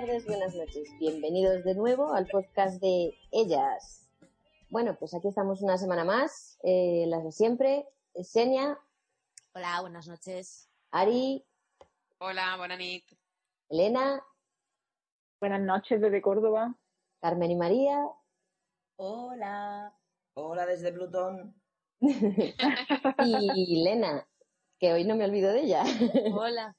Tardes, buenas noches. Bienvenidos de nuevo al podcast de Ellas. Bueno, pues aquí estamos una semana más, eh, las de siempre. Senia. Hola, buenas noches. Ari. Hola, buenas noches. Elena. Buenas noches desde Córdoba. Carmen y María. Hola. Hola desde Plutón. y Elena, que hoy no me olvido de ella. Hola.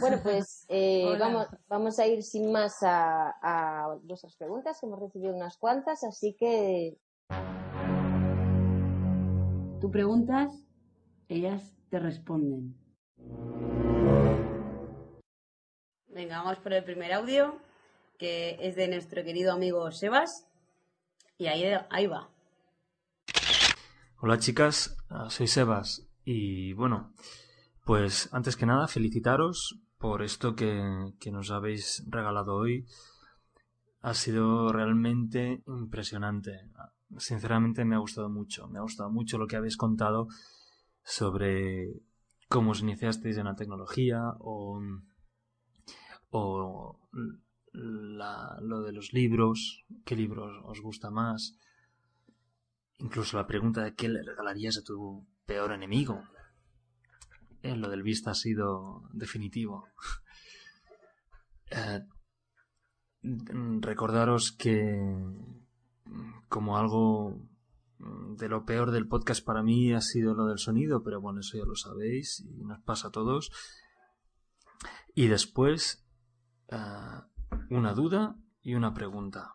Bueno, pues eh, vamos, vamos a ir sin más a, a vuestras preguntas, hemos recibido unas cuantas, así que... Tú preguntas, ellas te responden. Venga, vamos por el primer audio, que es de nuestro querido amigo Sebas. Y ahí, ahí va. Hola chicas, ah, soy Sebas. Y bueno, pues antes que nada, felicitaros por esto que, nos habéis regalado hoy. Ha sido realmente impresionante. Sinceramente me ha gustado mucho. Me ha gustado mucho lo que habéis contado sobre cómo os iniciasteis en la tecnología o, o lo de los libros, qué libros os gusta más. Incluso la pregunta de qué le regalarías a tu peor enemigo. Eh, lo del vista ha sido definitivo. Eh, recordaros que como algo de lo peor del podcast para mí ha sido lo del sonido, pero bueno, eso ya lo sabéis y nos pasa a todos. Y después, eh, una duda y una pregunta.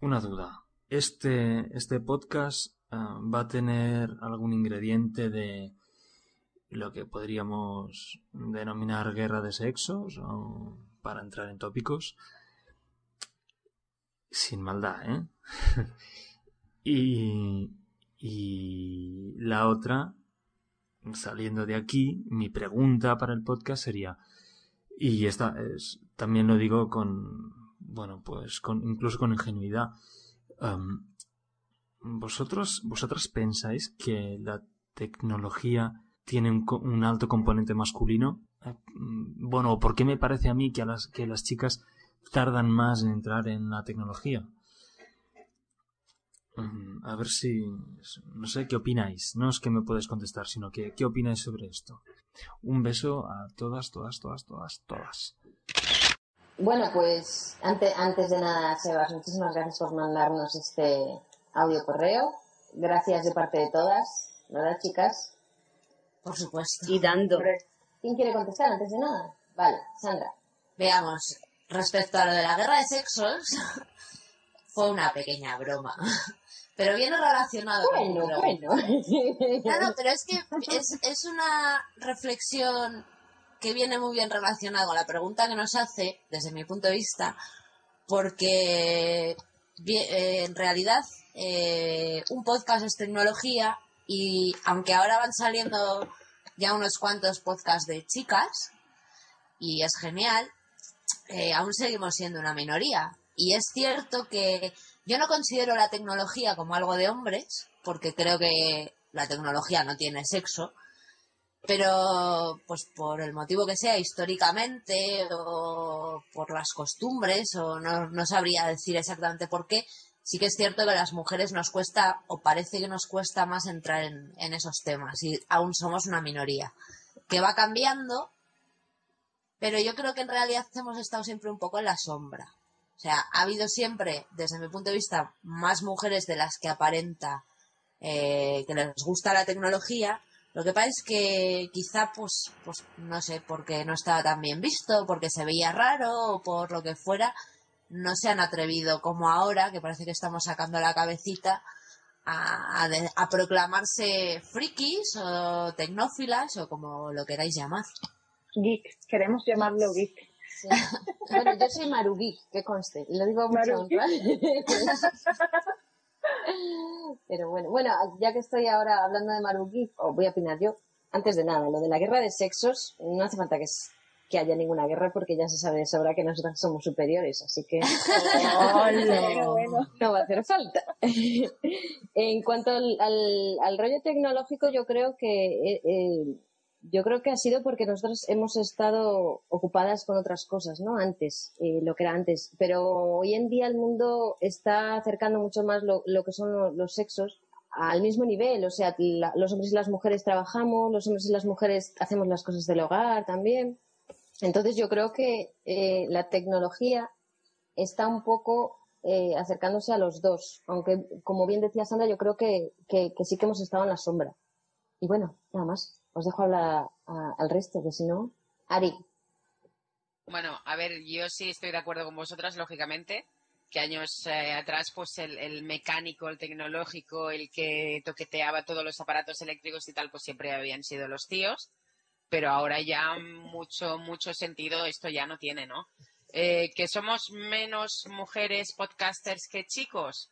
Una duda. Este, este podcast va a tener algún ingrediente de lo que podríamos denominar guerra de sexos para entrar en tópicos sin maldad, ¿eh? y, y la otra, saliendo de aquí, mi pregunta para el podcast sería, y esta es, también lo digo con, bueno, pues con, incluso con ingenuidad, um, vosotros, vosotras pensáis que la tecnología tiene un, alto componente masculino. Eh, mm, bueno, ¿por qué me parece a mí que, a las, que las chicas tardan más en entrar en la tecnología? Mm, a ver si... No sé qué opináis. No es que me puedes contestar, sino que qué opináis sobre esto. Un beso a todas, todas, todas, todas, todas. Bueno, pues antes, antes de nada, Sebas, muchísimas gracias por mandarnos este audio correo. Gracias de parte de todas, ¿verdad, chicas? Por supuesto. Y dando. ¿Quién quiere contestar antes de nada? Vale, Sandra. Veamos, respecto a lo de la guerra de sexos, fue una pequeña broma. Pero viene relacionado bueno, con Bueno, No, no, pero es que es, es una reflexión que viene muy bien relacionada con la pregunta que nos hace, desde mi punto de vista, porque eh, en realidad eh, un podcast es tecnología y aunque ahora van saliendo ya unos cuantos podcasts de chicas, y es genial, eh, aún seguimos siendo una minoría. Y es cierto que yo no considero la tecnología como algo de hombres, porque creo que la tecnología no tiene sexo, pero pues por el motivo que sea, históricamente o por las costumbres, o no, no sabría decir exactamente por qué, sí que es cierto que a las mujeres nos cuesta, o parece que nos cuesta más entrar en, esos temas, y aún somos una minoría, que va cambiando, pero yo creo que en realidad hemos estado siempre un poco en la sombra. O sea, ha habido siempre, desde mi punto de vista, más mujeres de las que aparenta eh, que les gusta la tecnología, Lo que pasa es que quizá, pues, pues no sé, porque no estaba tan bien visto, porque se veía raro o por lo que fuera, no se han atrevido como ahora, que parece que estamos sacando la cabecita, a, a de- a proclamarse frikis o tecnófilas o como lo queráis llamar. Geek, queremos llamarlo geek. Sí. Bueno, yo soy Marugi, que conste, lo digo mucho. Pero bueno, bueno, ya que estoy ahora hablando de Marugi, os voy a opinar yo. Antes de nada, lo de la guerra de sexos, no hace falta que, que haya ninguna guerra porque ya se sabe de sobra que nosotras somos superiores, así que Pero bueno, no va a hacer falta. en cuanto al, al- al rollo tecnológico, yo creo que eh, eh, yo creo que ha sido porque nosotros hemos estado ocupadas con otras cosas, ¿no? Antes, eh, lo que era antes. Pero hoy en día el mundo está acercando mucho más lo, lo que son lo- los sexos al mismo nivel. O sea, la- los hombres y las mujeres trabajamos, los hombres y las mujeres hacemos las cosas del hogar también. Entonces yo creo que eh, la tecnología está un poco eh, acercándose a los dos, aunque como bien decía Sandra, yo creo que, que- sí que hemos estado en la sombra. Y bueno, nada más, os dejo hablar al resto, que si no, Ari, Bueno, a ver, yo sí estoy de acuerdo con vosotras, lógicamente, que años eh, atrás, pues el, el mecánico, el tecnológico, el que toqueteaba todos los aparatos eléctricos y tal, pues siempre habían sido los tíos, pero ahora ya mucho, mucho sentido esto ya no tiene, ¿no? Eh, que somos menos mujeres podcasters que chicos.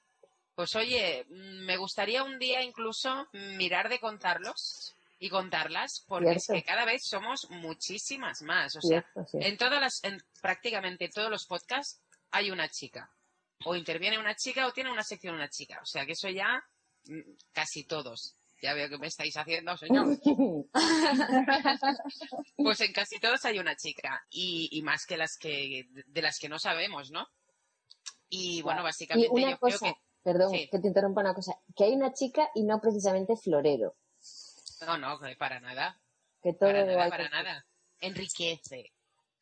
Pues oye, mm, me gustaría un día incluso mirar de contarlos y contarlas, porque es que cada vez somos muchísimas más. O sea, cierto, en todas las, en prácticamente todos los podcasts hay una chica. O interviene una chica o tiene una sección una chica. O sea que eso ya mm, casi todos. Ya veo que me estáis haciendo, señor. Pues en casi todos hay una chica. Y, y más que las que, de las que no sabemos, ¿no? Y bueno, y básicamente una yo cosa, creo que. perdón, sí. que te interrumpa una cosa, que hay una chica y no precisamente florero, No, no, para nada. que todo Para nada, para que- nada. Enriquece.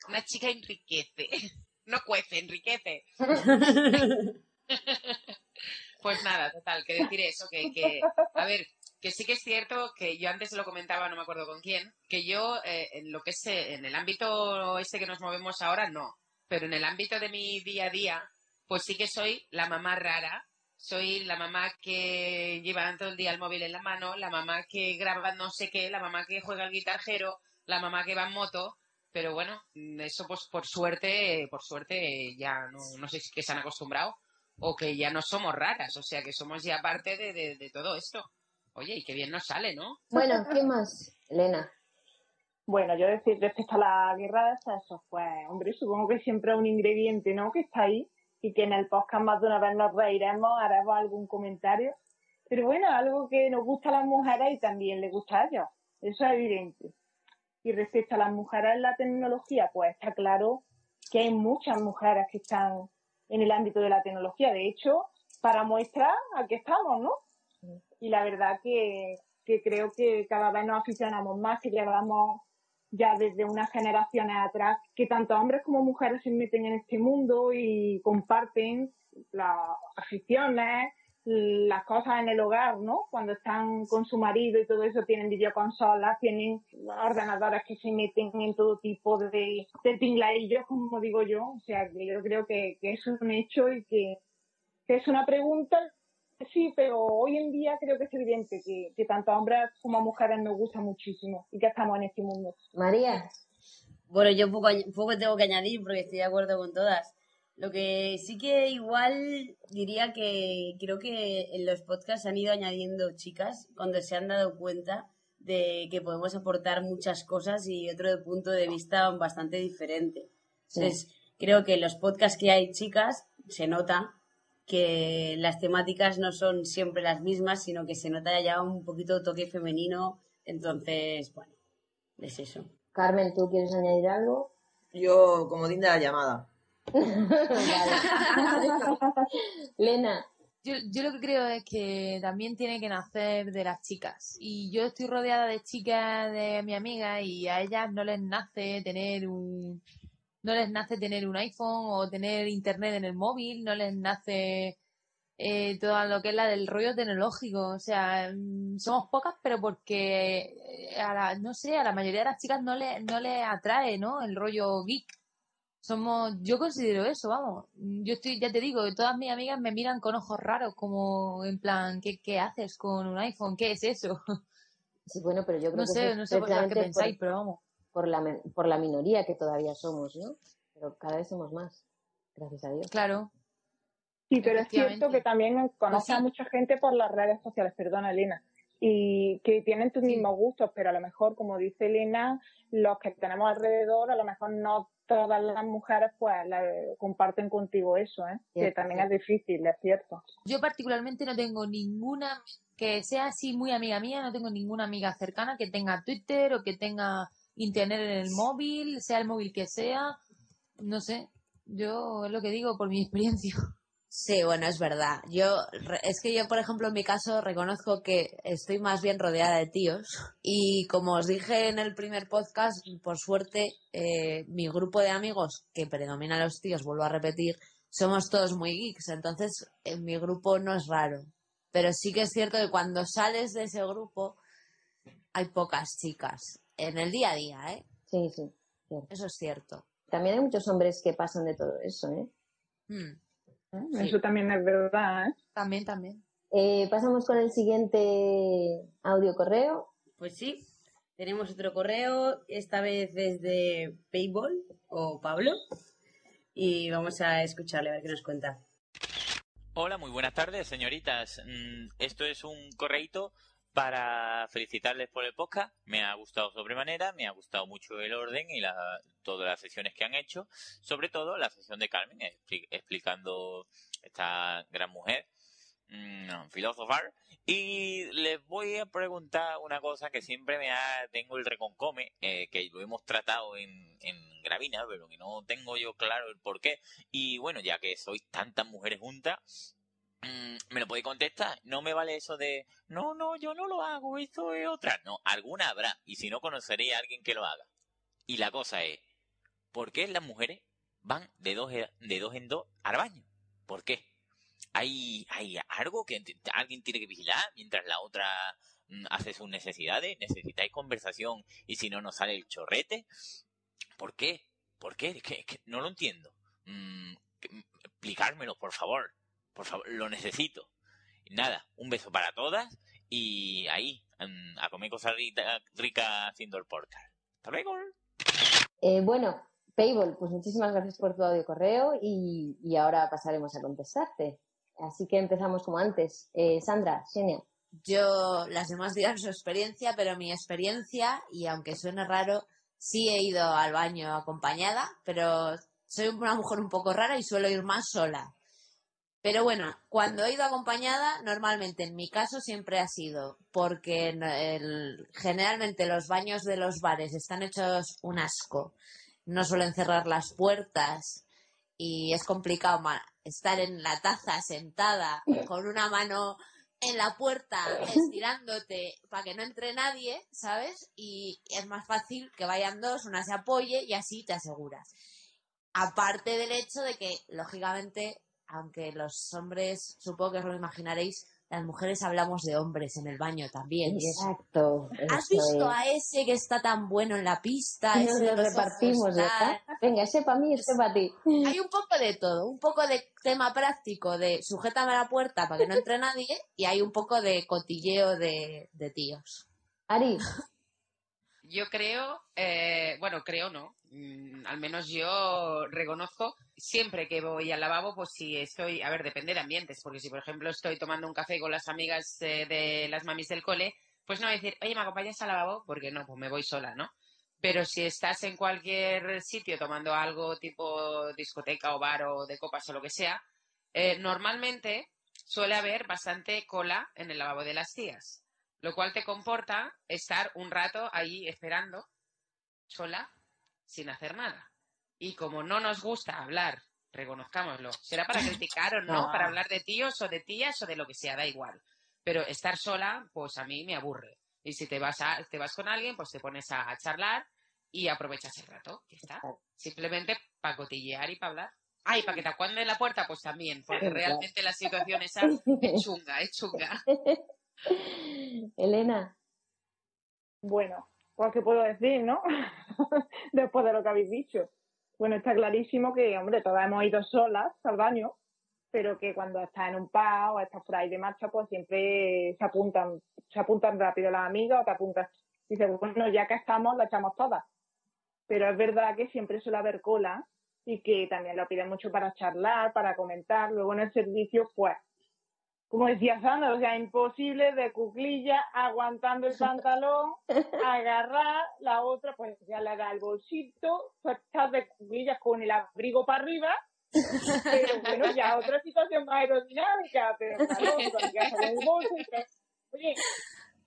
Una chica enriquece. No cuece, enriquece. Pues nada, total, que decir eso, que, que, a ver, que sí que es cierto que yo antes lo comentaba, no me acuerdo con quién, que yo eh, en lo que es eh, en el ámbito este que nos movemos ahora, no, pero en el ámbito de mi día a día, pues sí que soy la mamá rara, soy la mamá que lleva todo el día el móvil en la mano, la mamá que graba no sé qué, la mamá que juega al guitarjero, la mamá que va en moto, pero bueno, eso pues por suerte, por suerte ya no, no sé si que se han acostumbrado o que ya no somos raras, o sea que somos ya parte de- de todo esto. Oye, y qué bien nos sale, ¿no? Bueno, ¿qué más? Elena. Bueno, yo decir respecto a la guerra de sexos, pues, hombre, supongo que siempre es un ingrediente, ¿no? Que está ahí y que en el podcast más de una vez nos reiremos, haremos algún comentario. Pero bueno, algo que nos gusta a las mujeres y también les gusta a ellos. Eso es evidente. Y respecto a las mujeres en la tecnología, pues está claro que hay muchas mujeres que están en el ámbito de la tecnología. De hecho, para muestra, aquí estamos, ¿no? Y la verdad que, que creo que cada vez nos aficionamos más, que llevamos ya desde unas generaciones atrás, que tanto hombres como mujeres se meten en este mundo y comparten las aficiones, las cosas en el hogar, ¿no? Cuando están con su marido y todo eso, tienen videoconsolas, tienen ordenadores que se meten en todo tipo de, de tingladillos, como digo yo. O sea, que yo creo que, que es un hecho y que, que es una pregunta Sí, pero hoy en día creo que es evidente que, que tanto a hombres como a mujeres nos gusta muchísimo y que estamos en este mundo. María. Bueno, yo poco, poco tengo que añadir porque estoy de acuerdo con todas. Lo que sí que igual diría que creo que en los podcasts han ido añadiendo chicas cuando se han dado cuenta de que podemos aportar muchas cosas y otro punto de vista bastante diferente. Sí. Entonces, creo que en los podcasts que hay chicas se nota que las temáticas no son siempre las mismas, sino que se nota ya un poquito toque femenino. Entonces, bueno, es eso. Carmen, ¿tú quieres añadir algo? Yo, como de la llamada. Lena. Yo, yo lo que creo es que también tiene que nacer de las chicas. Y yo estoy rodeada de chicas de mi amiga y a ellas no les nace tener un no les nace tener un iPhone o tener internet en el móvil, no les nace eh, todo lo que es la del rollo tecnológico. O sea, mm, somos pocas, pero porque eh, a la, no sé, a la mayoría de las chicas no le, no le atrae, ¿no? El rollo geek. Somos, yo considero eso, vamos. Yo estoy, ya te digo, todas mis amigas me miran con ojos raros, como en plan, ¿qué, qué haces con un iPhone? ¿Qué es eso? Sí, bueno, pero yo creo No que sé, no sé qué pensáis, pero vamos. Por la, men- por la minoría que todavía somos, ¿no? Pero cada vez somos más, gracias a Dios. Claro. Sí, pero es cierto que también conoces a mucha gente por las redes sociales, perdona Elena, y que tienen tus mismos gustos, pero a lo mejor, como dice Elena, los que tenemos alrededor, a lo mejor no todas las mujeres pues la- comparten contigo eso, ¿eh? Que también cierto. es difícil, es cierto. Yo particularmente no tengo ninguna que sea así muy amiga mía, no tengo ninguna amiga cercana que tenga Twitter o que tenga internet en el móvil, sea el móvil que sea, no sé. Yo es lo que digo por mi experiencia. Sí, bueno, es verdad. Yo, es que yo, por ejemplo, en mi caso, reconozco que estoy más bien rodeada de tíos. Y como os dije en el primer podcast, por suerte, eh, mi grupo de amigos, que predomina los tíos, vuelvo a repetir, somos todos muy geeks. Entonces, en mi grupo no es raro. Pero sí que es cierto que cuando sales de ese grupo, hay pocas chicas. En el día a día, ¿eh? Sí, sí, cierto. Eso es cierto. También hay muchos hombres que pasan de todo eso, ¿eh? Mm. ¿eh? Eso también es verdad, ¿eh? También, también. Eh, pasamos con el siguiente audio correo. Pues sí, tenemos otro correo, esta vez desde Payball o Pablo, y vamos a escucharle a ver qué nos cuenta. Hola, muy buenas tardes, señoritas. Mm, Esto es un correíto para felicitarles por el podcast. Me ha gustado sobremanera, me ha gustado mucho el orden y la, todas las sesiones que han hecho. Sobre todo la sesión de Carmen, expli- explicando esta gran mujer, mm, filosofar. Y les voy a preguntar una cosa que siempre me ha, tengo el reconcome, eh, que lo hemos tratado en, en Gravina, pero que no tengo yo claro el por qué. Y bueno, ya que sois tantas mujeres juntas, ¿me lo podéis contestar? No me vale eso de, no, no, yo no lo hago, esto es otra. No, alguna habrá, y si no, conoceré a alguien que lo haga. Y la cosa es, ¿por qué las mujeres van de dos, de dos en dos al baño? ¿Por qué? ¿Hay, hay algo que alguien tiene que vigilar mientras la otra mm, hace sus necesidades? ¿Necesitáis conversación y si no nos sale el chorrete? ¿Por qué? ¿Por qué? Es que, es que no lo entiendo. Mm, mm, explicármelo, por favor. Por favor, lo necesito. Nada, un beso para todas y ahí, a comer cosas rica- ricas haciendo el podcast. Hasta luego. Eh, bueno, Payball, pues muchísimas gracias por tu audio correo y, y ahora pasaremos a contestarte. Así que empezamos como antes. Eh, Sandra, Xenia. Yo, las demás dirán su experiencia, pero mi experiencia, y aunque suene raro, sí he ido al baño acompañada, pero soy una mujer un poco rara y suelo ir más sola. Pero bueno, cuando he ido acompañada, normalmente en mi caso siempre ha sido porque generalmente los baños de los bares están hechos un asco. No suelen cerrar las puertas y es complicado estar en la taza sentada con una mano en la puerta estirándote para que no entre nadie, ¿sabes? Y es más fácil que vayan dos, una se apoye y así te aseguras. Aparte del hecho de que, lógicamente, aunque los hombres, supongo que os lo imaginaréis, las mujeres hablamos de hombres en el baño también. Exacto. ¿Has visto es. a ese que está tan bueno en la pista? Y Ese lo repartimos. Venga, ese para mí, ese para ti. Hay un poco de todo, un poco de tema práctico de sujétame a la puerta para que no entre nadie y hay un poco de cotilleo de, de tíos. Ari. Yo creo, eh, bueno, creo no, mm, al menos yo reconozco, siempre que voy al lavabo, pues si estoy, a ver, depende de ambientes, porque si por ejemplo estoy tomando un café con las amigas eh, de las mamis del cole, pues no voy a decir, oye, ¿me acompañas al lavabo? Porque no, pues me voy sola, ¿no? Pero si estás en cualquier sitio tomando algo tipo discoteca o bar o de copas o lo que sea, eh, normalmente suele haber bastante cola en el lavabo de las tías, lo cual te comporta estar un rato ahí esperando sola sin hacer nada. Y como no nos gusta hablar, reconozcámoslo, será para criticar o no, No. para hablar de tíos o de tías o de lo que sea, da igual. Pero estar sola, pues a mí me aburre. Y si te vas, a, te vas con alguien, pues te pones a, charlar y aprovechas el rato. Ya está. Simplemente para cotillear y para hablar. Ay, para que te acuanden la puerta, pues también, porque realmente la situación esa es chunga, es chunga. Elena, Bueno, pues qué puedo decir, ¿no? Después de lo que habéis dicho. Bueno, está clarísimo que, hombre, todas hemos ido solas al baño, pero que cuando estás en un pub o estás por ahí de marcha, pues siempre se apuntan, se apuntan rápido las amigas o te apuntas. Dices, bueno, ya que estamos, la echamos todas. Pero es verdad que siempre suele haber cola y que también lo piden mucho para charlar, para comentar. Luego en el servicio, pues, como decía Sandra, o sea, imposible de cuclilla, aguantando el pantalón, agarrar, la otra, pues ya le da el bolsito, tú estás de cuclillas con el abrigo para arriba, pero bueno, ya otra situación más aerodinámica, pero claro, cuando ya el bolso, oye,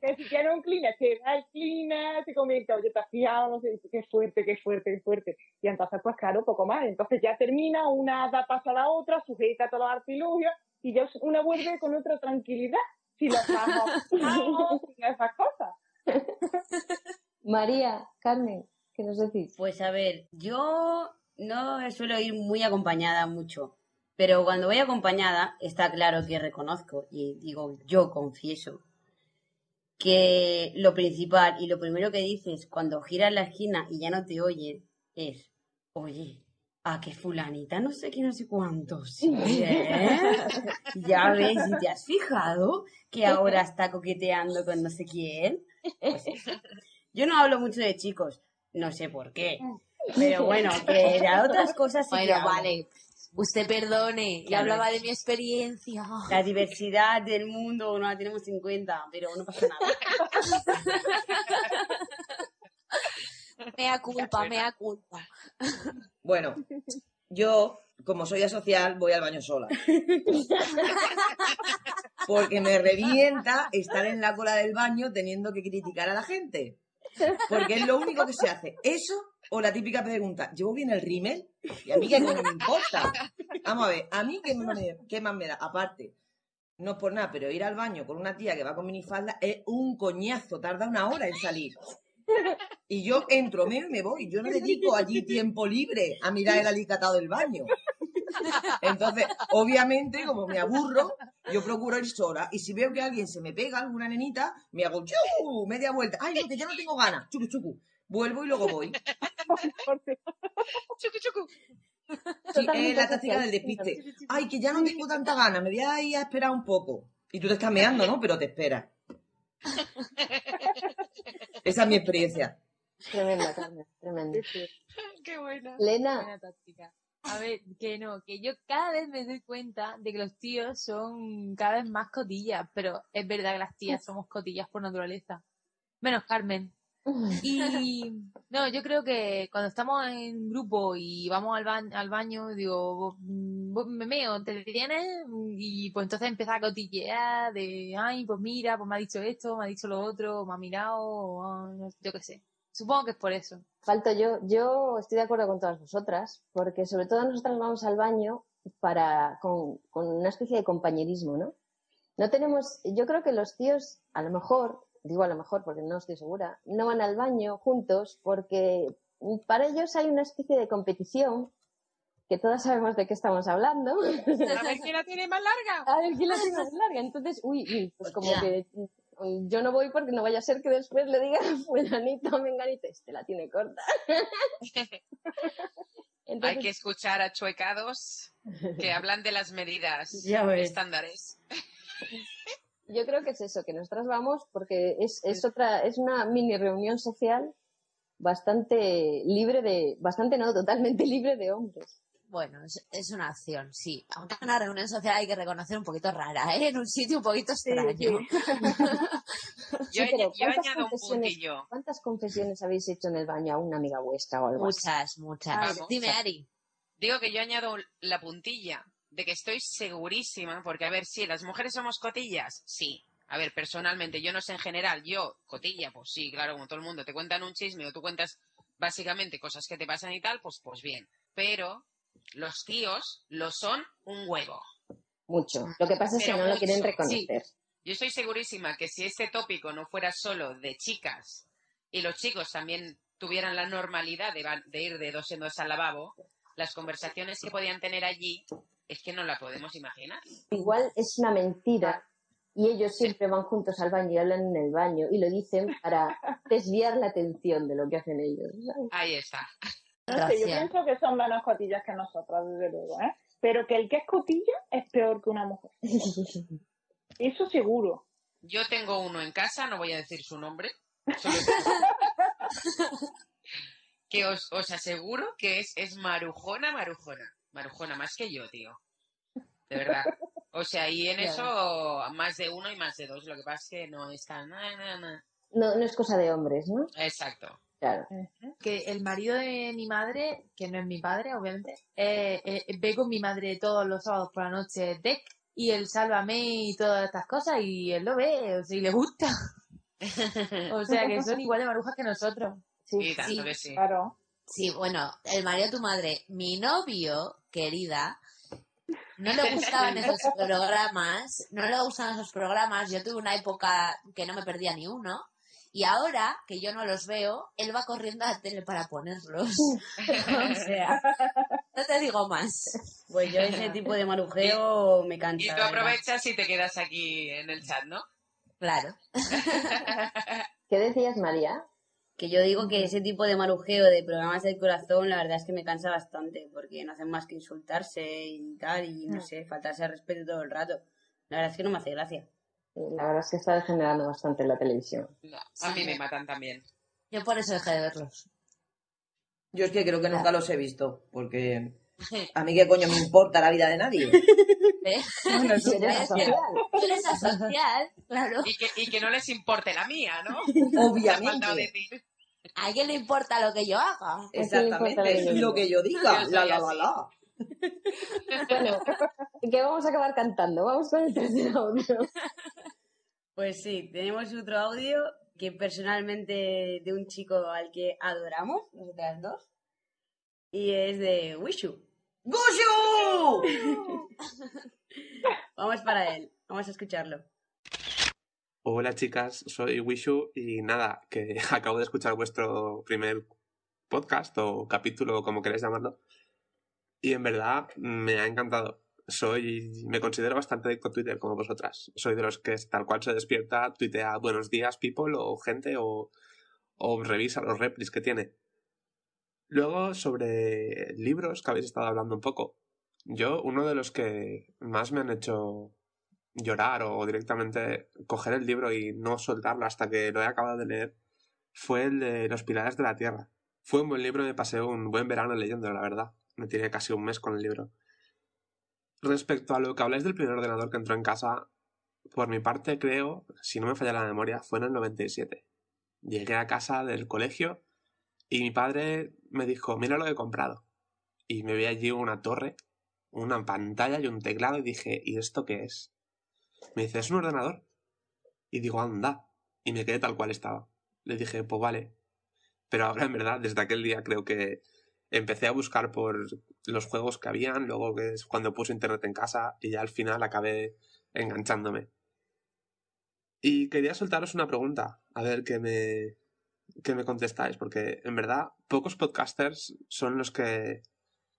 que si tiene un cleaner, te da el cleaner, te comenta, oye, te has fijado, no sé, qué fuerte, qué fuerte, qué fuerte. Y entonces, pues claro, poco más. Entonces ya termina, una da paso a la otra, sujeta todos los artilugios, y ya una vuelve con otra tranquilidad. Si lo estamos sin esas cosas. María, Carmen, ¿qué nos decís? Pues a ver, yo no suelo ir muy acompañada mucho, pero cuando voy acompañada está claro que reconozco y digo, yo confieso que lo principal y lo primero que dices cuando giras la esquina y ya no te oyen es, oye, a que fulanita no sé qué, no sé cuánto, sí, ¿eh? Ya ves, y te has fijado que ahora está coqueteando con no sé quién. Pues. Yo no hablo mucho de chicos, no sé por qué, pero bueno, que de otras cosas sí Bueno, vale. Usted perdone, yo Claro. hablaba de mi experiencia. La diversidad del mundo no la tenemos en cuenta, pero no pasa nada. Mea culpa, mea culpa. Bueno, yo, como soy asocial, voy al baño sola. Porque me revienta estar en la cola del baño teniendo que criticar a la gente. Porque es lo único que se hace. Eso o la típica pregunta, ¿llevo bien el rímel? Y a mí que no me importa. Vamos a ver, a mí qué, más me da. Aparte, no es por nada, pero ir al baño con una tía que va con minifalda es un coñazo, tarda una hora en salir. Y yo entro, meo y me voy. Yo no dedico allí tiempo libre a mirar el alicatado del baño. Entonces, obviamente, como me aburro, yo procuro ir sola. Y si veo que alguien se me pega, alguna nenita, me hago ¡chu! media vuelta. Ay, no, que ya no tengo ganas. Chucu, chucu. Vuelvo y luego voy. Chucu, chucu. Sí, es la táctica del despiste. Ay, que ya no tengo tanta ganas, me voy a ir a esperar un poco. Y tú te estás meando, ¿no? Pero te esperas. Esa es mi experiencia. Tremenda, Carmen, tremenda. Qué buena. Lena, Buena táctica. A ver, que no, que yo cada vez me doy cuenta de que los tíos son cada vez más cotillas, pero es verdad que las tías somos cotillas por naturaleza. Menos Carmen. Y no, yo creo que cuando estamos en grupo y vamos al, ba- al baño, digo, mm, me meo, ¿te detienes? Y pues entonces empieza a cotillear de, ay, pues mira, pues me ha dicho esto, me ha dicho lo otro, me ha mirado, o, ah, no- yo qué sé. Supongo que es por eso. falto yo. Yo estoy de acuerdo con todas vosotras, porque sobre todo nosotras vamos al baño para, con, con una especie de compañerismo, ¿no? No tenemos, yo creo que los tíos, a lo mejor, digo a lo mejor porque no estoy segura, no van al baño juntos porque para ellos hay una especie de competición, que todas sabemos de qué estamos hablando. A ver quién la tiene más larga. A ver quién la tiene más larga. Entonces, uy, uy, pues como Ya. que yo no voy porque no vaya a ser que después le diga fulanito o menganito, este la tiene corta. Hay Entonces, que escuchar a chuecados que hablan de las medidas estándares. yo creo que es eso, que nosotras vamos porque es, es otra, es una mini reunión social bastante libre de, bastante no, totalmente libre de hombres. Bueno, es, es una acción, sí. Aunque una reunión social hay que reconocer un poquito rara, ¿eh? En un sitio un poquito extraño. Yo, Sí, yo ¿cuántas añado un confesiones- puntillo. ¿Cuántas confesiones habéis hecho en el baño a una amiga vuestra o algo así? Muchas, muchas. Vamos. Dime, Ari. Digo que yo añado la puntilla de que estoy segurísima, porque a ver, sí, las mujeres somos cotillas, sí. A ver, personalmente, yo no sé en general, yo, cotilla, pues sí, claro, como todo el mundo, te cuentan un chisme o tú cuentas básicamente cosas que te pasan y tal, pues, pues bien. Pero los tíos lo son un huevo. Mucho. Lo que pasa es que Pero no lo quieren sí. reconocer. Yo estoy segurísima que si este tópico no fuera solo de chicas y los chicos también tuvieran la normalidad de, de ir de dos en dos al lavabo, las conversaciones que podían tener allí, es que no la podemos imaginar. Igual es una mentira y ellos siempre van juntos al baño y hablan en el baño y lo dicen para desviar la atención de lo que hacen ellos. ¿sabes? Ahí está. No sé, yo pienso que son menos cotillas que nosotras, desde luego, ¿eh? Pero que el que es cotilla es peor que una mujer. Eso seguro. Yo tengo uno en casa, no voy a decir su nombre. solo- que os, os aseguro que es, es marujona, marujona. Marujona, más que yo, tío. De verdad. O sea, y en eso más de uno y más de dos. Lo que pasa es que no es tan... na, na, na. No, no es cosa de hombres, ¿no? Exacto. Claro. que el marido de mi madre, que no es mi padre, obviamente, eh, eh, ve con mi madre todos los sábados por la noche Deck y el Sálvame y todas estas cosas y él lo ve, o sea, y le gusta. O sea, que son igual de marujas que nosotros. Tanto Sí, que sí. Claro. Sí, bueno, el marido de tu madre, mi novio, querida, no le gustaban esos programas, no le gustaban esos programas, yo tuve una época que no me perdía ni uno, y ahora que yo no los veo, él va corriendo a la tele para ponerlos. o sea, no te digo más. Pues yo ese tipo de marujeo me cansa. Y tú aprovechas y te quedas aquí en el chat, ¿no? Claro. ¿Qué decías, María? Que yo digo que ese tipo de marujeo de programas del corazón, la verdad es que me cansa bastante, porque no hacen más que insultarse y tal, y no sé, faltarse al respeto todo el rato. La verdad es que no me hace gracia. La verdad es que está degenerando bastante la televisión. No, a mí me matan también. Yo por eso dejé de verlos. Yo es que creo que nunca los he visto, porque a mí qué coño me importa la vida de nadie. ¿Ves? Bueno, tú eres ¿Ves? asocial. Tú eres asocial, claro. Y que, y que no les importe la mía, ¿no? Obviamente. ¿A alguien le importa lo que yo haga? Exactamente, lo que yo diga. La, la, la, la. Bueno, que vamos a acabar cantando. Vamos con el tercer audio. Pues sí, tenemos otro audio que personalmente de un chico al que adoramos, nosotras dos, y es de Wishu. ¡Gushu! Vamos para él, vamos a escucharlo. Hola chicas, soy Wishu y nada, que acabo de escuchar vuestro primer podcast o capítulo, como queréis llamarlo, y en verdad me ha encantado. Soy, me considero bastante adicto a Twitter como vosotras. Soy de los que tal cual se despierta, tuitea buenos días people o gente o, o revisa los replis que tiene. Luego sobre libros que habéis estado hablando un poco. Yo, uno de los que más me han hecho llorar o directamente coger el libro y no soltarlo hasta que lo he acabado de leer fue el de Los Pilares de la Tierra. Fue un buen libro me pasé un buen verano leyéndolo, la verdad. Me tiré casi un mes con el libro. Respecto a lo que habláis del primer ordenador que entró en casa, por mi parte creo, si no me falla la memoria, fue en el 97. Llegué a casa del colegio y mi padre me dijo, mira lo que he comprado. Y me vi allí una torre, una pantalla y un teclado y dije, ¿y esto qué es? Me dice, ¿es un ordenador? Y digo, anda. Y me quedé tal cual estaba. Le dije, pues vale. Pero ahora, en verdad, desde aquel día creo que empecé a buscar por los juegos que habían, luego que es cuando puse internet en casa y ya al final acabé enganchándome. Y quería soltaros una pregunta, a ver qué me, qué me contestáis, porque en verdad pocos podcasters son los que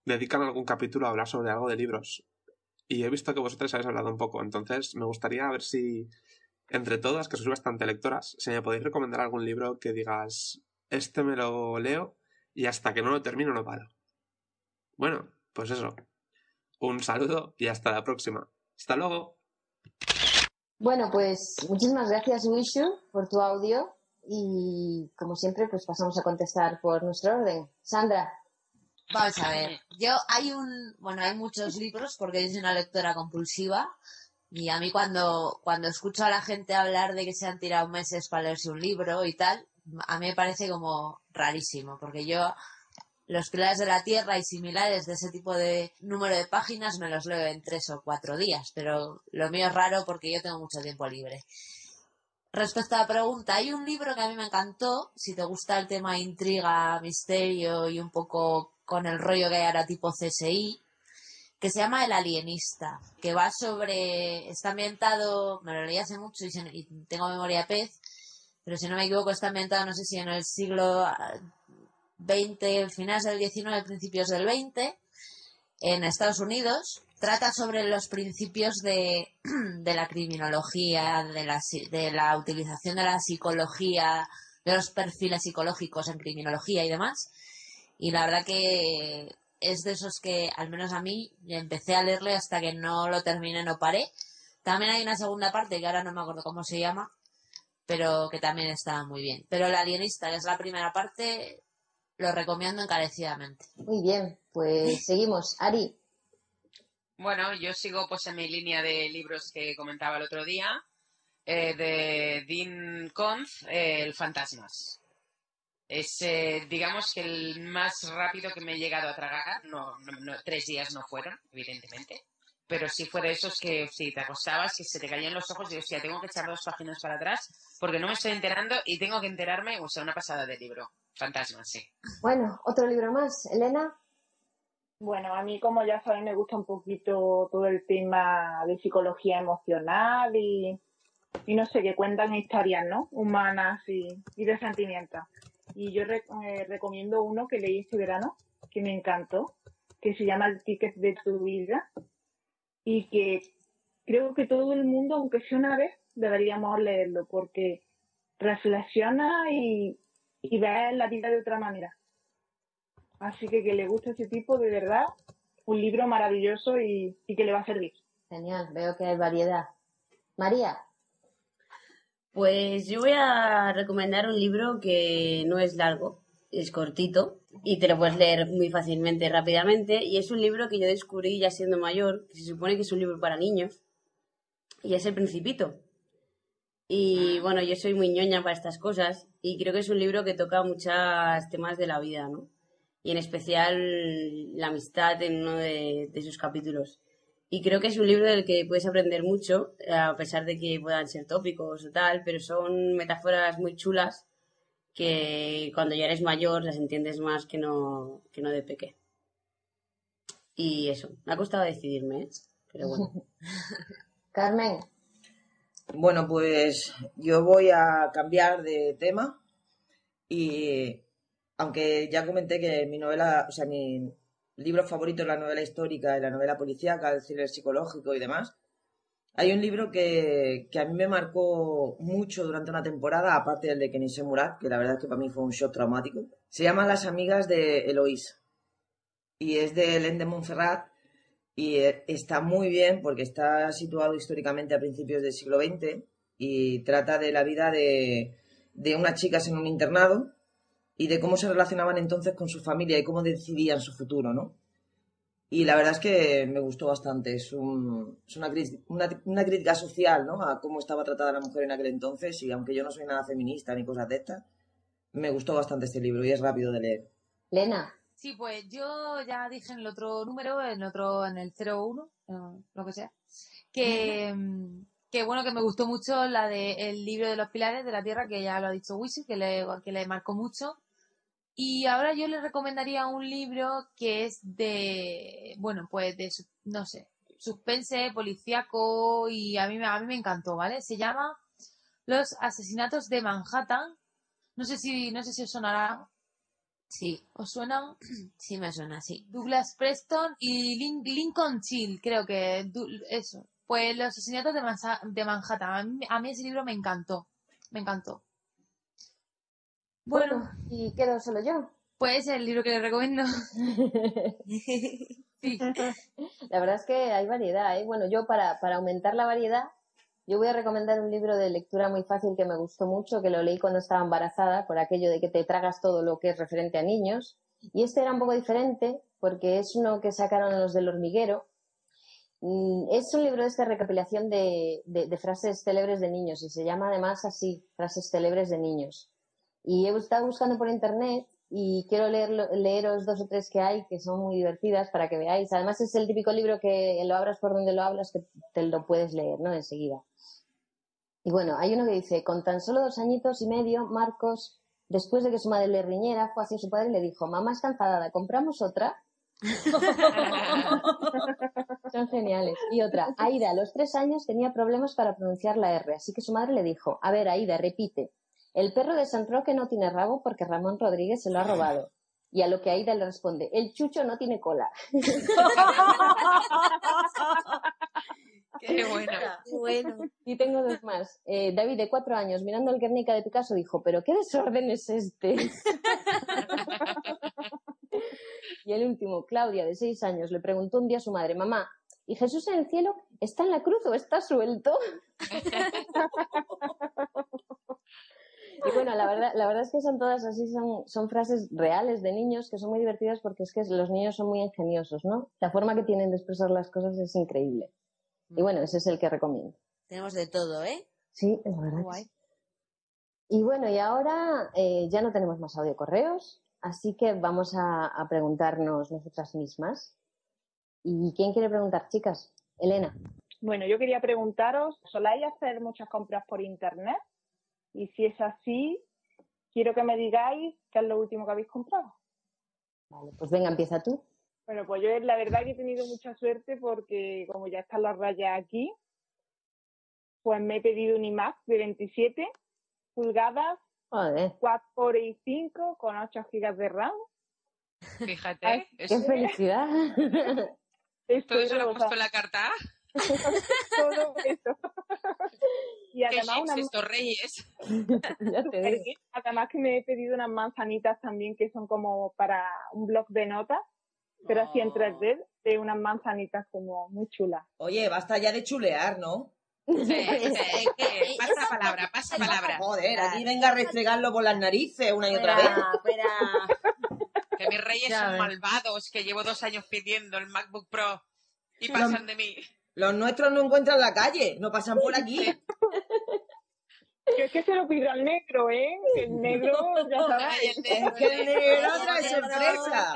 dedican algún capítulo a hablar sobre algo de libros. Y he visto que vosotros habéis hablado un poco, entonces me gustaría ver si, entre todas, que sois bastante lectoras, si me podéis recomendar algún libro que digas, este me lo leo y hasta que no lo termino no paro. Bueno, pues eso. Un saludo y hasta la próxima. Hasta luego. Bueno, pues muchísimas gracias, Wishu, por tu audio. Y como siempre, pues pasamos a contestar por nuestro orden. Sandra. Vamos a ver, yo hay un, bueno, hay muchos libros porque yo soy una lectora compulsiva y a mí cuando, cuando escucho a la gente hablar de que se han tirado meses para leerse un libro y tal, a mí me parece como rarísimo porque yo los pilares de la tierra y similares de ese tipo de número de páginas me los leo en tres o cuatro días, pero lo mío es raro porque yo tengo mucho tiempo libre. Respecto a la pregunta, hay un libro que a mí me encantó, si te gusta el tema intriga, misterio y un poco con el rollo que hay ahora tipo CSI, que se llama El Alienista, que va sobre, está ambientado, me lo leí hace mucho y, se- y tengo memoria pez, pero si no me equivoco está ambientado, no sé si en el siglo XX, finales del XIX, principios del XX, en Estados Unidos. Trata sobre los principios de, de la criminología, de la, de la utilización de la psicología, de los perfiles psicológicos en criminología y demás. Y la verdad que es de esos que, al menos a mí, empecé a leerlo y hasta que no lo terminé no paré. También hay una segunda parte que ahora no me acuerdo cómo se llama, pero que también está muy bien. Pero El alienista, que es la primera parte, lo recomiendo encarecidamente. Muy bien, pues seguimos. Ari, Bueno, yo sigo pues en mi línea de libros que comentaba el otro día, eh, de Dean Conz, eh, El Fantasmas. Es, eh, digamos que el más rápido que me he llegado a tragar. No, no- no- tres días no fueron, evidentemente. Pero sí fue de esos que si te acostabas y se te caían los ojos y decía, tengo que echar dos páginas para atrás porque no me estoy enterando y tengo que enterarme, o sea, una pasada de libro. Fantasmas, sí. bueno, otro libro más. Elena, Bueno, a mí, como ya sabéis, me gusta un poquito todo el tema de psicología emocional y, y no sé, que cuentan historias, ¿no? Humanas y, y de sentimientos. Y yo eh, recomiendo uno que leí este verano, que me encantó, que se llama El ticket de tu vida y que creo que todo el mundo, aunque sea una vez, deberíamos leerlo porque reflexiona y, y ve la vida de otra manera. Así que que le guste ese tipo, de verdad, un libro maravilloso y, y que le va a servir. genial, veo que hay variedad. María, Pues yo voy a recomendar un libro que no es largo, es cortito y te lo puedes leer muy fácilmente, rápidamente. Y es un libro que yo descubrí ya siendo mayor, que se supone que es un libro para niños, y es El Principito. Y bueno, yo soy muy ñoña para estas cosas y creo que es un libro que toca muchos temas de la vida, ¿no? Y en especial la amistad en uno de, de sus capítulos. Y creo que es un libro del que puedes aprender mucho, a pesar de que puedan ser tópicos o tal, pero son metáforas muy chulas que cuando ya eres mayor las entiendes más que no, que no de peque. Y eso, me ha costado decidirme, ¿eh? Pero bueno. Carmen, Bueno, pues yo voy a cambiar de tema y aunque ya comenté que mi novela, o sea, mi libro favorito es la novela histórica la novela policíaca, el thriller psicológico y demás, hay un libro que, que a mí me marcó mucho durante una temporada, aparte del de Kenise Murat, que la verdad es que para mí fue un shock traumático. Se llama Las amigas de Eloís y es de Hélène de y eh, está muy bien porque está situado históricamente a principios del siglo XX y trata de la vida de, de unas chicas en un internado y de cómo se relacionaban entonces con su familia y cómo decidían su futuro, ¿no? Y la verdad es que me gustó bastante. Es, un- es una, una, una crítica social, ¿no? A cómo estaba tratada la mujer en aquel entonces y aunque yo no soy nada feminista ni cosas de estas, me gustó bastante este libro y es rápido de leer. Lena, Sí, pues yo ya dije en el otro número, en otro, en el 01, eh, lo que sea, que, que bueno, que me gustó mucho la de el libro de los pilares de la tierra, que ya lo ha dicho Wishi, que le, que le marcó mucho. Y ahora yo le recomendaría un libro que es de, bueno, pues de, no sé, suspense, policíaco, y a mí, me- a mí me encantó, ¿vale? Se llama Los asesinatos de Manhattan. No sé si, no sé si os sonará. Sí, ¿Os suenan? sí me suena así. Douglas Preston y Lin- Lincoln Chill, creo que eso. Pues los asesinatos de, Mansa- de Manhattan. A mí, a mí ese libro me encantó. Me encantó. Bueno, y quedo solo yo. pues el libro que les recomiendo. Sí. La verdad es que hay variedad, ¿eh? Bueno, yo para, para aumentar la variedad, yo voy a recomendar un libro de lectura muy fácil que me gustó mucho, que lo leí cuando estaba embarazada, por aquello de que te tragas todo lo que es referente a niños. Y este era un poco diferente, porque es uno que sacaron los del hormiguero. Mm, Es un libro de esta recopilación de, frases célebres de niños, y se llama además así, frases célebres de niños. Y he estado buscando por internet y quiero leerlo- leeros dos o tres que hay que son muy divertidas para que veáis. Además es el típico libro que lo abras por donde lo hablas que te lo puedes leer, ¿no? Enseguida. Y bueno, hay uno que dice, con tan solo dos añitos y medio, Marcos, después de que su madre le riñera, fue hacia su padre y le dijo, mamá está enfadada, ¿compramos otra? Son geniales. Y otra, Aida, a los tres años tenía problemas para pronunciar la R, así que su madre le dijo, a ver, Aida, repite. El perro de San Roque no tiene rabo porque Ramón Rodríguez se lo ha robado. Y a lo que Aida le responde, el chucho no tiene cola. Qué bueno. bueno. Y tengo dos más. Eh, David, de cuatro años, mirando el Guernica de Picasso, dijo, pero qué desorden es este. y el último, Claudia, de seis años, le preguntó un día a su madre, mamá, ¿y Jesús en el cielo está en la cruz o está suelto? Y bueno, la verdad, la verdad es que son todas así, son, son frases reales de niños que son muy divertidas porque es que los niños son muy ingeniosos, ¿no? La forma que tienen de expresar las cosas es increíble. Y bueno, ese es el que recomiendo. Tenemos de todo, ¿eh? Sí, es verdad. sí. Y bueno, y ahora eh, ya no tenemos más audio correos, así que vamos a, a preguntarnos nosotras mismas. ¿Y quién quiere preguntar, chicas? Elena. Bueno, yo quería preguntaros, ¿soláis hacer muchas compras por internet? Y si es así, quiero que me digáis qué es lo último que habéis comprado. Vale, pues venga, empieza tú. Bueno, pues yo la verdad que he tenido mucha suerte porque como ya están las rayas aquí, pues me he pedido un iMac de 27 pulgadas, Joder, 4 y 5 con 8 gigas de RAM. Fíjate. Ay, eso- qué felicidad. ¿Todo eso lo ha rebosada. puesto en la carta? Todo eso. y ¿Qué además, chips una, estos reyes? ya te digo. además que me he pedido unas manzanitas también que son como para un blog de notas, pero así en Oh. 3D, de unas manzanitas como muy chulas. Oye, basta ya de chulear, ¿no? Sí, sí, que pasa palabra, pasa palabra. Joder, aquí venga a restregarlo por las narices una y otra vez. Espera. Que mis reyes Ya son ves. malvados, que llevo dos años pidiendo el MacBook Pro y pasan de mí. Los nuestros no encuentran la calle, no pasan por aquí. Yo es que se lo pido al negro, ¿eh? El negro, ya sabes. el negro, el trae sorpresa.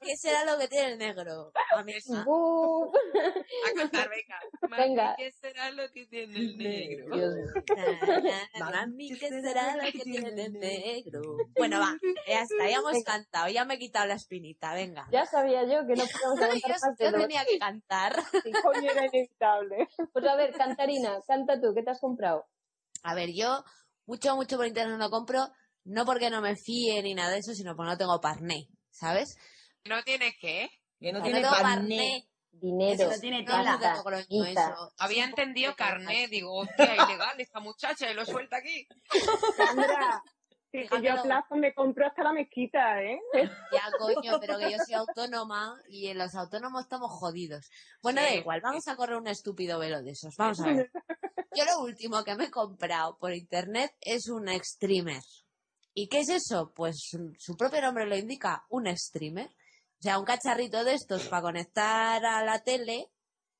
¿Qué será lo que tiene el negro? A mí. A cantar, venga. Venga. Mami, ¿Qué será lo que tiene el negro? Dios mío. Mami, ¿qué será lo que tiene el negro? Bueno, va, ya está, ya hemos cantado, ya me he quitado la espinita, venga. Ya sabía yo que no podíamos Yo, de yo dos. tenía que cantar. Sí, coño, era inevitable. Pues a ver, Cantarina, canta tú, ¿qué te has comprado? A ver, yo mucho, mucho por internet no compro, no porque no me fíe ni nada de eso, sino porque no tengo parné, ¿sabes? ¿No tiene qué? Que no no tengo carné. Dinero. Eso tiene eso. Había entendido carné, digo, hostia, ilegal esta muchacha y lo suelta aquí. Sandra, sí, que yo a plazo me compro hasta la mezquita, ¿eh? Ya, coño, pero que yo soy autónoma y en los autónomos estamos jodidos. Bueno, da igual, vamos a correr un estúpido velo de esos. Vamos a ver. Yo lo último que me he comprado por internet es un streamer. ¿Y qué es eso? Pues su- su propio nombre lo indica, un streamer. O sea, un cacharrito de estos para conectar a la tele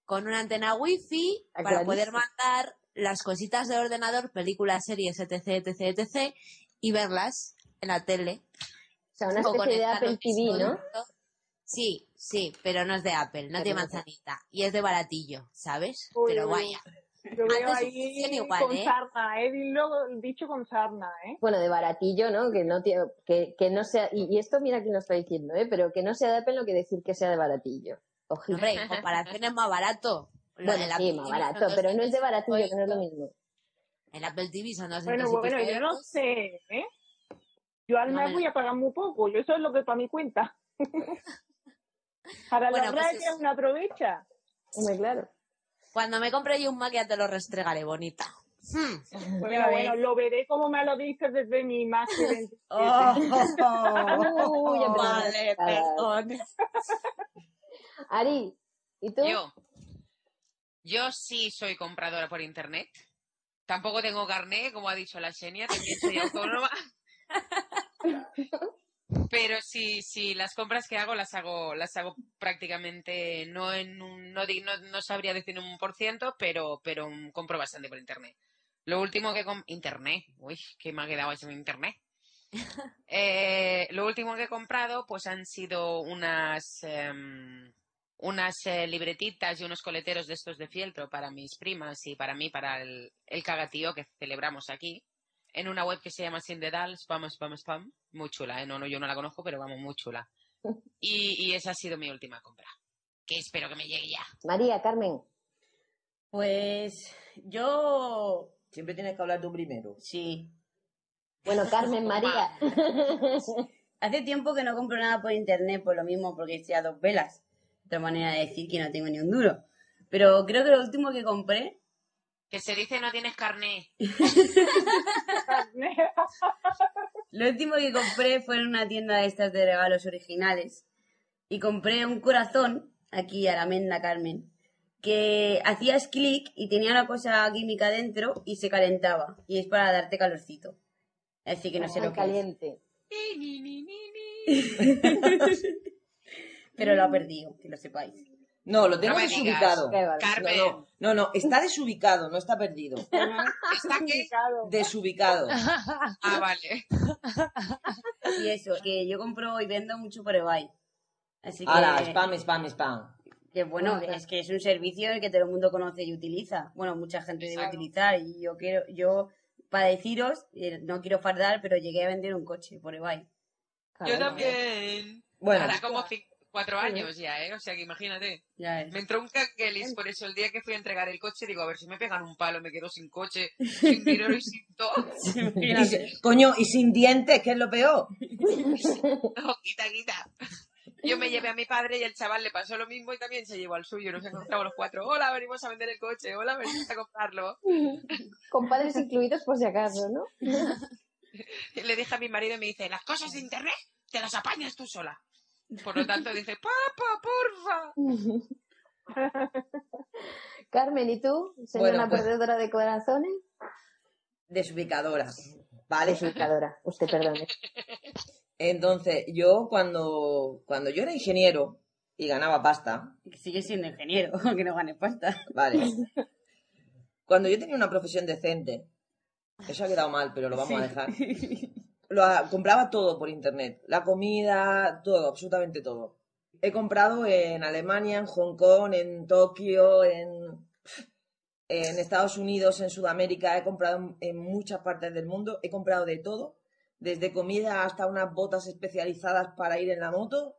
con una antena wifi para poder mandar las cositas de ordenador, películas, series, etc, etc, etc, y verlas en la tele. O sea, una especie de Apple TV, ¿no? Sí, sí, pero no es de Apple, no Pero tiene no es de- manzanita. Y es de baratillo, ¿sabes? Uy, pero uy, vaya. Yo veo Antes ahí igual, con ¿eh? sarna, ¿eh? Dilo dicho con sarna, ¿eh? Bueno, de baratillo, ¿no? Que no tiene, que, que no sea, y, y esto mira quién lo está diciendo, ¿eh? Pero que no sea de Apple lo que decir que sea de baratillo. Ojito. Hombre, en comparación es más barato. Bueno, sí, más barato, dos pero no es de baratillo, que no es lo 200 mismo. El Apple TV son 200 Bueno, bueno, yo no sé, ¿eh? Yo al No mes me- voy a pagar muy poco, yo eso es lo que para mi cuenta. Para Bueno, los pues es- una aprovecha. Hombre, claro. Cuando me compre yo un Mac ya te lo restregaré, bonita. Hmm. Bueno, bueno, lo veré como me lo dices desde mi imagen. 27. Oh, Uy, ya empezamos Vale, perdón. Ari, ¿y tú? Yo. Yo sí soy compradora por internet. Tampoco tengo carné, como ha dicho la Xenia, también soy autónoma. Pero sí, sí, las compras que hago las hago, las hago prácticamente no en un, no, no, no sabría decir un por ciento, pero, pero compro bastante por internet. Lo último que com- internet, uy, que me ha quedado eso en internet. Eh, lo último que he comprado, pues han sido unas, em, unas eh, libretitas y unos coleteros de estos de fieltro para mis primas y para mí, para el, el cagatío que celebramos aquí, en una web que se llama Sindedal, spam, spam, spam. Muy chula, ¿eh? No, no, yo no la conozco, pero vamos, muy chula. Y, y esa ha sido mi última compra. Que espero que me llegue ya. María, Carmen. Pues yo Siempre tienes que hablar tú primero. sí. Bueno, Carmen, María. Hace tiempo que no compro nada por internet por lo mismo, porque estoy a dos velas. Otra manera de decir que no tengo ni un duro. Pero creo que lo último que compré Que se dice no tienes carné. Lo último que compré fue en una tienda de estas de regalos originales. Y compré un corazón, aquí a la Menda Carmen, que hacías clic y tenía una cosa química dentro y se calentaba. Y es para darte calorcito. Así que no sé Muy lo que es. caliente. Pero lo ha perdido, que lo sepáis. No, lo tengo No desubicado. Carmen. No, no, no, no, está desubicado, no está perdido. ¿Está qué? Desubicado. Ah, vale. Y eso, que yo compro y vendo mucho por eBay. Así que, Ahora, spam, spam, spam. que bueno, es que es un servicio que todo el mundo conoce y utiliza. Bueno, mucha gente debe utilizar y yo quiero, yo, para deciros, eh, no quiero fardar, pero llegué a vender un coche por eBay. Yo también. Bueno, Hará como cuatro años ya, ¿eh? O sea que imagínate. Ya es. Me entró un canguelis por eso el día que fui a entregar el coche. Digo, a ver si me pegan un palo, me quedo sin coche, sin dinero y sin todo. y coño, y sin dientes, que es lo peor. No, quita, quita. Yo me llevé a mi padre y el chaval le pasó lo mismo y también se llevó al suyo. Nos encontramos los cuatro. Hola, venimos a vender el coche. Hola, venimos a comprarlo. Con padres incluidos por si acaso, ¿no? Le dije a mi marido y me dice, las cosas de internet te las apañas tú sola. Por lo tanto dije, papá, porfa. Carmen, ¿y tú? ¿Sería Bueno, una pues- perdedora de corazones? Desubicadora. ¿Vale? Desubicadora, usted perdone. Entonces, yo cuando, cuando yo era ingeniero y ganaba pasta, Que sigue siendo ingeniero, que no gane pasta. vale. Cuando yo tenía una profesión decente, eso ha quedado mal, pero lo vamos a dejar. Lo compraba todo por internet. La comida, todo, absolutamente todo. He comprado en Alemania, en Hong Kong, en Tokio, en, en Estados Unidos, en Sudamérica. He comprado en, en muchas partes del mundo. He comprado de todo. Desde comida hasta unas botas especializadas para ir en la moto.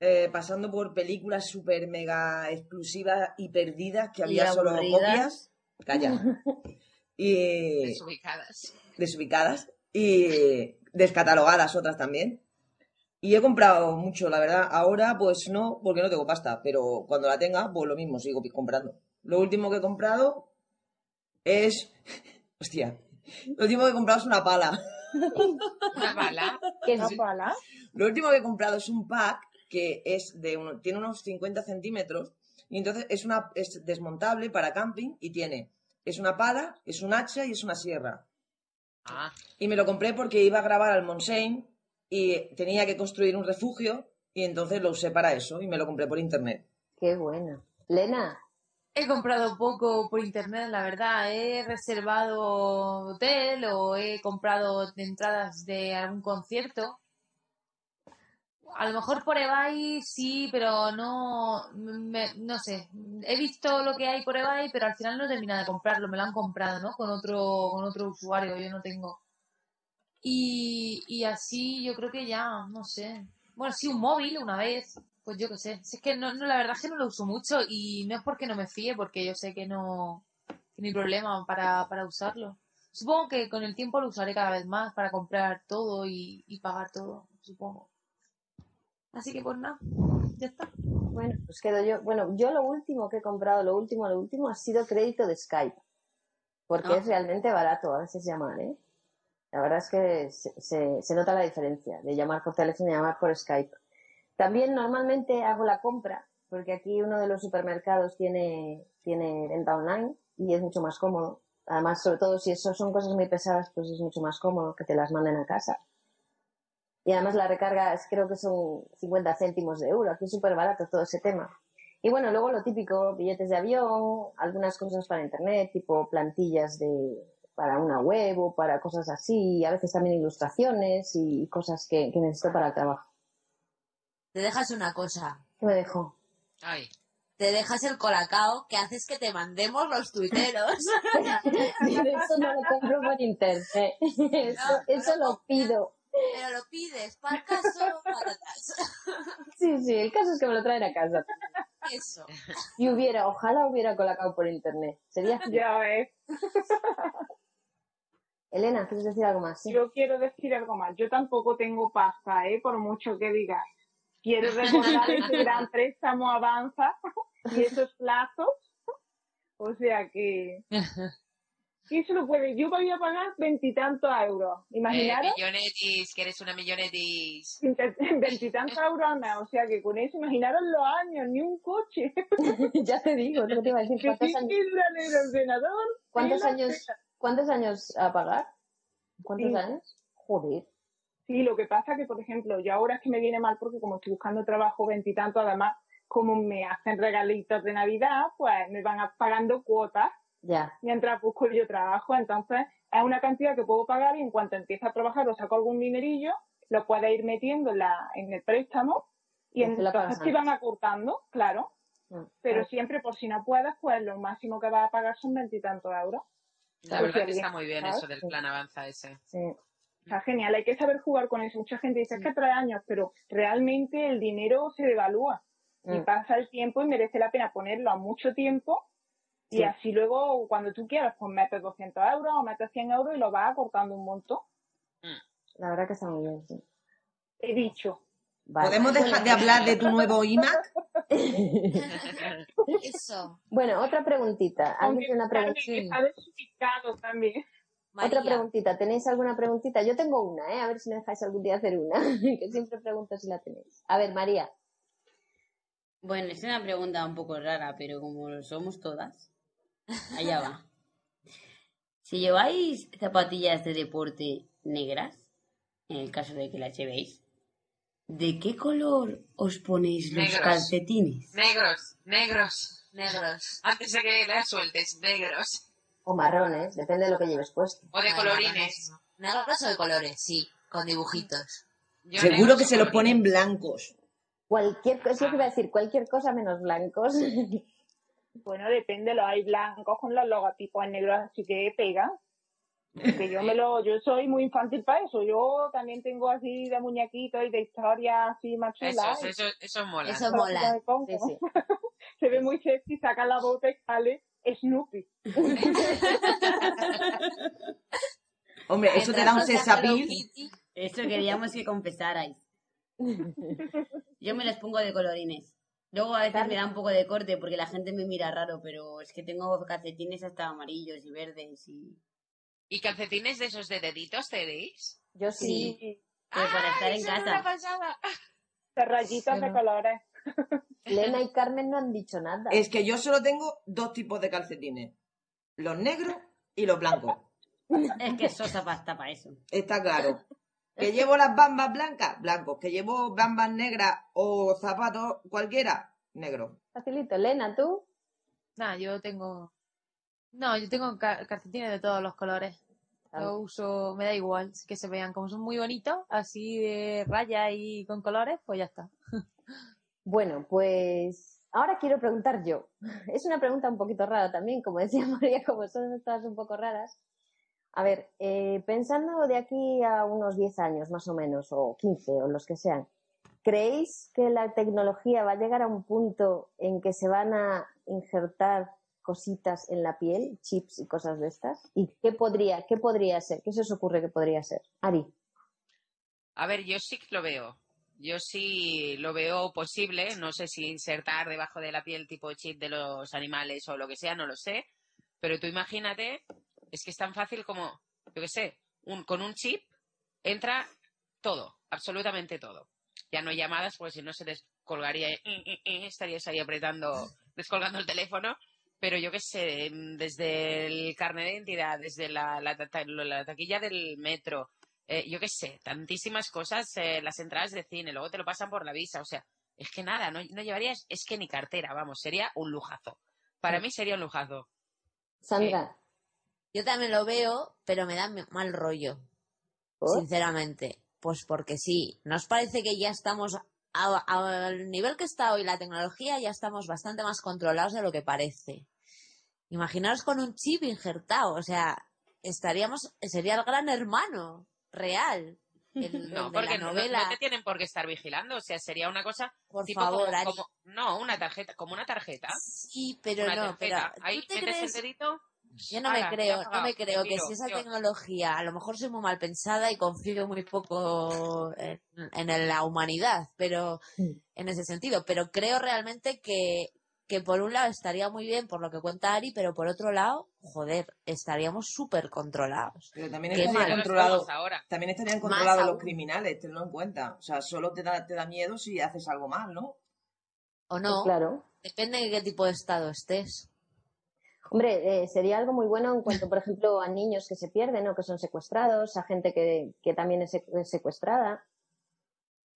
eh, pasando por películas super mega exclusivas y perdidas que había solo copias. Calla. Y Desubicadas. desubicadas y descatalogadas otras también. Y he comprado mucho, la verdad. Ahora, pues no, porque no tengo pasta, pero cuando la tenga, pues lo mismo, sigo comprando. Lo último que he comprado es. Hostia. Lo último que he comprado es una pala. Una bala. ¿Qué es? ¿Una pala? Lo último que he comprado es un pack que es de uno- tiene unos 50 centímetros y entonces es una es desmontable para camping y tiene es una pala, es un hacha y es una sierra. Ah, Y me lo compré porque iba a grabar al Montseny y tenía que construir un refugio y entonces lo usé para eso y me lo compré por internet. Qué bueno. Lena, He comprado poco por internet, la verdad. He reservado hotel o he comprado entradas de algún concierto. A lo mejor por eBay sí, pero no, me- no sé. He visto lo que hay por eBay, pero al final no he terminado de comprarlo. Me lo han comprado, ¿no? Con otro, con otro usuario, yo no tengo. Y, y así yo creo que ya, no sé. Bueno, sí, un móvil una vez, pues yo qué sé. Si es que no, no, la verdad es que no lo uso mucho y no es porque no me fíe, porque yo sé que no, que problema para, para usarlo. Supongo que con el tiempo lo usaré cada vez más para comprar todo y, y pagar todo, supongo. Así que pues nada, ya está. bueno, pues quedo yo. Bueno, yo lo último que he comprado, lo último, lo último ha sido crédito de Skype. Porque Ah. es realmente barato a veces llamar, ¿eh? La verdad es que se, se- se nota la diferencia de llamar por teléfono y llamar por Skype. También normalmente hago la compra, porque aquí uno de los supermercados tiene, tiene venta online y es mucho más cómodo. Además, sobre todo si eso son cosas muy pesadas, pues es mucho más cómodo que te las manden a casa. Y además la recarga es, creo que son 50 céntimos de euro. Aquí es súper barato todo ese tema. Y bueno, luego lo típico, billetes de avión, algunas cosas para internet, tipo plantillas de, para una web o para cosas así, a veces también ilustraciones y cosas que, que necesito para el trabajo. Te dejas una cosa. ¿Qué me dejo? ay. Te dejas el colacao que haces que te mandemos los tuiteros. eso no lo compro por internet. Eso, eso lo pido. Pero lo pides, para el caso, patatas. Sí, sí, el caso es que me lo traen a casa. Eso. Y hubiera, ojalá hubiera colacao por internet. Sería Ya ves. Elena, ¿quieres decir algo más? Sí. Yo quiero decir algo más. Yo tampoco tengo pasta, ¿eh? Por mucho que digas. Quiero recordar ese gran préstamo avanza y esos plazos. O sea que... ¿Quién se lo puede? Yo voy a pagar veintitantos euros. Imaginaros. Eh, millonetis, que eres una millonetis. Veintitantos euros al mes. O sea que con eso, imaginaros los años, ni un coche. ya te digo, no te iba a decir cuántos años, el ordenador. ¿cuántos años, cuántos años a pagar? ¿Cuántos Sí. años? Joder. Sí, lo que pasa que, por ejemplo, yo ahora es que me viene mal porque como estoy buscando trabajo veintitantos, además, como me hacen regalitos de Navidad, pues me van a- pagando cuotas Ya. mientras busco yo trabajo. Entonces, es una cantidad que puedo pagar y en cuanto empiece a trabajar o saco algún dinerillo, lo puedo ir metiendo en, la, en el préstamo y entonces te van acortando, claro. Mm, Pero claro. siempre, por si no puedes, pues lo máximo que vas a pagar son veintitantos euros. La Pues verdad sí, que está muy bien ¿sabes? eso del plan avanza ese. Sí. Está genial, hay que saber jugar con eso. Mucha gente dice "Es que trae años, pero realmente el dinero se devalúa y Mm. pasa el tiempo y merece la pena ponerlo a mucho tiempo y Sí. así luego cuando tú quieras pues metes 200 euros o metes 100 euros y lo vas acortando un montón. La verdad que está muy bien, sí. He dicho. Vale. ¿Podemos dejar de hablar de tu nuevo iMac? Eso. Bueno, otra preguntita. ¿Alguien Aunque tiene una también. Otra preguntita. ¿Tenéis alguna preguntita? Yo tengo una, ¿eh? A ver si me dejáis algún día hacer una. que siempre pregunto si la tenéis. A ver, María. Bueno, es una pregunta un poco rara, pero como lo somos todas, allá va. Si lleváis zapatillas de deporte negras, en el caso de que las llevéis, ¿de qué color os ponéis los Negros. calcetines? Negros, negros. Negros. Antes de que las sueltes, negros. O marrones, depende de lo que lleves puesto. O de colorines. marrones. Negros o de colores, sí, con dibujitos. Yo Seguro que se los colorines. ponen blancos. Cualquier cosa, es lo que iba a decir, cualquier cosa menos blancos. Bueno, depende, los hay blancos con los logotipos en negro, así que pegan. Que yo me lo, yo soy muy infantil para eso. Yo también tengo así de muñequitos y de historias así más chulas. Eso, eso, eso mola. Eso mola. Sí, sí. Se ve muy sexy, saca la bota y sale Snoopy. Hombre, eso te da un Kitty, Eso queríamos que confesarais. Yo me los pongo de colorines. Luego a veces me da un poco de corte porque la gente me mira raro, pero es que tengo calcetines hasta amarillos y verdes y... ¿Y calcetines de esos de deditos tenéis? Yo sí. Sí, Pero para estar en casa. de rayitas de Sí. colores. Lena y Carmen no han dicho nada. Es que yo solo tengo dos tipos de calcetines. Los negros y los blancos. Es que Sosa pasta para eso. Está claro. Que llevo las bambas blancas, blancos. Que llevo bambas negras o zapatos cualquiera, negro. Facilito. Lena, ¿tú? Nada, yo tengo. No, yo tengo ca- calcetines de todos los colores. Yo uso, me da igual que se vean como son muy bonitos, así de raya y con colores, pues ya está. Bueno, pues ahora quiero preguntar yo. Es una pregunta un poquito rara también, como decía María, como son todas un poco raras. A ver, eh, pensando de aquí a unos 10 años más o menos, o 15 o los que sean, ¿creéis que la tecnología va a llegar a un punto en que se van a injertar cositas en la piel, chips y cosas de estas? ¿Y qué podría, qué podría ser? ¿Qué se os ocurre que podría ser? Ari. A ver, yo sí que lo veo. Yo sí lo veo posible. No sé si insertar debajo de la piel tipo chip de los animales o lo que sea, no lo sé. Pero tú imagínate, es que es tan fácil como, yo qué sé, un, con un chip entra todo, absolutamente todo. Ya no hay llamadas, porque si no se descolgaría, eh, eh, eh, estarías ahí apretando, descolgando el teléfono. Pero yo qué sé, desde el carnet de identidad, desde la, la ta- la taquilla del metro, yo qué sé, tantísimas cosas, las entradas de cine, luego te lo pasan por la visa, o sea, es que nada, no, no llevarías, es que ni cartera, vamos, sería un lujazo. Para mí sería un lujazo. Sandra. Yo también lo veo, pero me da mal rollo, ¿Por? sinceramente. Pues porque sí, ¿nos parece que ya estamos a- a- al nivel que está hoy la tecnología, ya estamos bastante más controlados de lo que parece? Imaginaros con un chip injertado, o sea, estaríamos, sería el gran hermano real. El, No, porque no, no- te tienen por qué estar vigilando, o sea, sería una cosa Por tipo favor, como, Ari. como- no, una tarjeta, como una tarjeta. Sí, pero una no, pero tarjeta. ¿tú Ahí te metes crees? el dedito Yo no me creo, no me creo que si esa yo. tecnología, a lo mejor soy muy mal pensada y confío muy poco en, en la humanidad, pero en ese sentido, pero creo realmente que, que por un lado estaría muy bien por lo que cuenta Ari, pero por otro lado, joder, estaríamos súper controlados. Pero también estarían mal. controlados, ahora. también estarían controlados los criminales, tenlo en cuenta. O sea, solo te da, te da miedo si haces algo mal, ¿no? ¿O no? Claro. Depende de qué tipo de estado estés. Hombre, eh, sería algo muy bueno en cuanto, por ejemplo, a niños que se pierden o que son secuestrados, a gente que, que también es sec- es secuestrada.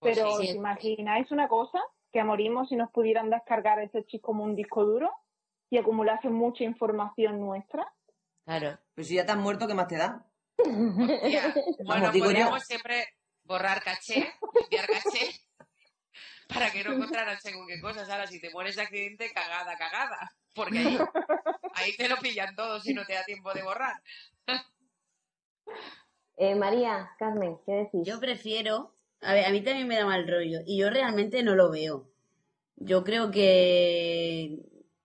Pues Pero, sí. ¿os imagináis una cosa? Que morimos si nos pudieran descargar ese chip como un disco duro y acumulase mucha información nuestra. Claro. Pero si ya te has muerto, ¿qué más te da? Hostia. Bueno, digo yo. podríamos siempre borrar caché, limpiar caché, para que no encontraran según qué cosas. Ahora, si te mueres de accidente, cagada, cagada. Porque ahí, ahí te lo pillan todo si no te da tiempo de borrar. Eh, María, Carmen, ¿qué decís? Yo prefiero, a ver, a mí también me da mal rollo y yo realmente no lo veo. Yo creo que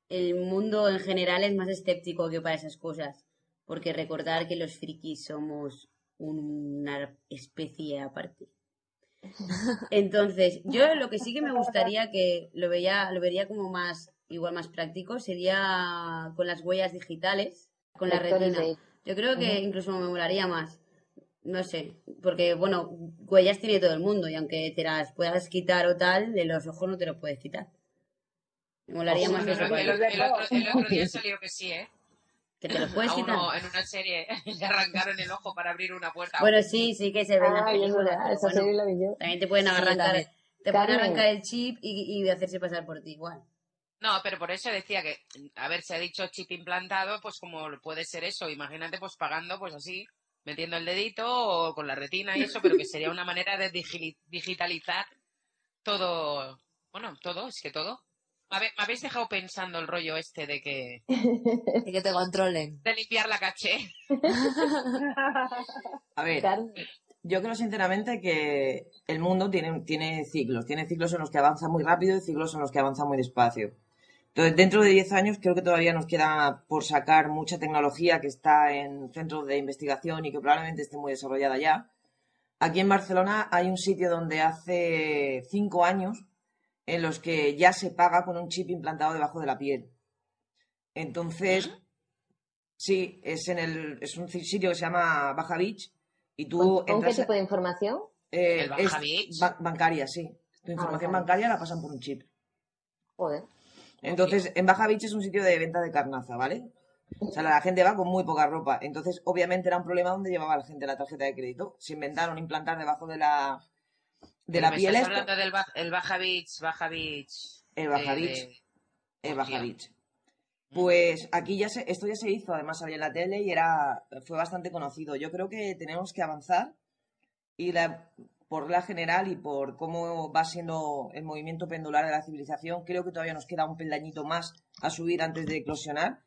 el mundo en general es más escéptico que para esas cosas, porque recordar que los frikis somos una especie aparte. Entonces, yo lo que sí que me gustaría que lo veía, lo vería como más, igual más práctico, sería con las huellas digitales, con la retina. de- Yo creo que incluso me molaría más. No sé, porque bueno, huellas tiene todo el mundo y aunque te las puedas quitar o tal, de los ojos no te los puedes quitar. Me molaría Ojo, más el, eso. otro- el el otro, el otro día salió que sí, ¿eh? Que te los puedes A quitar. uno en una serie le arrancaron el ojo para abrir una puerta. Bueno, sí, sí que se ve en la película, pero esa bueno, serie la vi yo. también te pueden arrancar, te pueden arrancar el chip y, y hacerse pasar por ti igual. No, pero por eso decía que, a ver, se ha dicho chip implantado, pues como puede ser eso, imagínate pues pagando pues así, metiendo el dedito o con la retina y eso, pero que sería una manera de digi- digitalizar todo, bueno, todo, es que todo. Me habéis dejado pensando el rollo este de que, Y que te controlen. de limpiar la caché. A ver, yo creo sinceramente que el mundo tiene, tiene ciclos. Tiene ciclos en los que avanza muy rápido y ciclos en los que avanza muy despacio. Entonces, dentro de 10 años creo que todavía nos queda por sacar mucha tecnología que está en centros de investigación y que probablemente esté muy desarrollada ya. Aquí en Barcelona hay un sitio donde hace 5 años en los que ya se paga con un chip implantado debajo de la piel. Entonces, sí, es en el es un sitio que se llama Baja Beach y tú ¿Con, con qué tipo de información? eh, ¿El Baja es Beach? ba- bancaria, sí. Tu información bancaria. bancaria la pasan por un chip. Joder. Entonces, en Baja Beach es un sitio de venta de carnaza, ¿vale? O sea, la gente va con muy poca ropa. Entonces, obviamente era un problema donde llevaba la gente la tarjeta de crédito. Se inventaron implantar debajo de la de la me piel estás hablando del Ba- el Baja Beach, Baja Beach. El Baja de- Beach. de- Eh, Baja. Beach. Pues aquí ya se, esto ya se hizo, además salía en la tele y era, fue bastante conocido. Yo creo que tenemos que avanzar y la, por la general y por cómo va siendo el movimiento pendular de la civilización, creo que todavía nos queda un peldañito más a subir antes de eclosionar.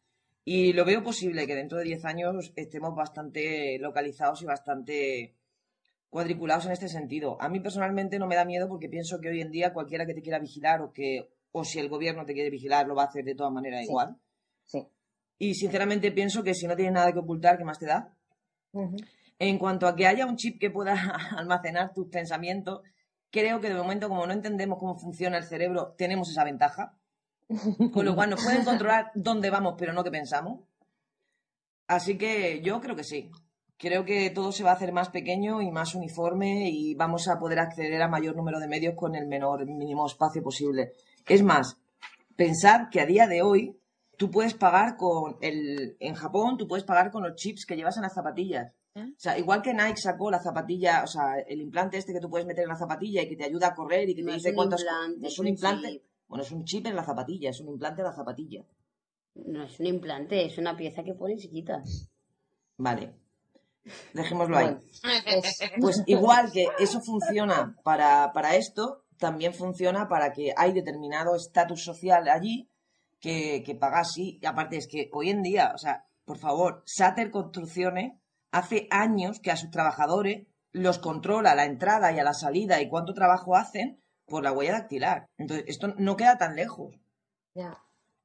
Y lo veo posible que dentro de 10 años estemos bastante localizados y bastante cuadriculados en este sentido. A mí personalmente no me da miedo porque pienso que hoy en día cualquiera que te quiera vigilar o que o si el gobierno te quiere vigilar lo va a hacer de todas maneras Sí. igual. Sí. Y sinceramente pienso que si no tienes nada que ocultar, ¿qué más te da? Ujú. En cuanto a que haya un chip que pueda almacenar tus pensamientos, creo que de momento, como no entendemos cómo funciona el cerebro, tenemos esa ventaja. Con lo cual nos pueden controlar dónde vamos, pero no qué pensamos. Así que yo creo que sí. Creo que todo se va a hacer más pequeño y más uniforme y vamos a poder acceder a mayor número de medios con el menor mínimo espacio posible. Es más, pensar que a día de hoy tú puedes pagar con el en Japón tú puedes pagar con los chips que llevas en las zapatillas. ¿Eh? O sea, igual que Nike sacó la zapatilla, o sea, el implante este que tú puedes meter en la zapatilla y que te ayuda a correr y que te No dice cuántas implante, es un implante. chip. Bueno, es un chip en la zapatilla, es un implante en la zapatilla. No es un implante, es una pieza que pones y quitas. Vale. Dejémoslo ahí. Bueno, es- Pues igual que eso funciona para, para esto, también funciona para que hay determinado estatus social allí que, que paga así. Y aparte es que hoy en día, o sea, por favor, Sater Construcciones hace años que a sus trabajadores los controla la entrada y a la salida y cuánto trabajo hacen por la huella dactilar. Entonces, esto no queda tan lejos. ya.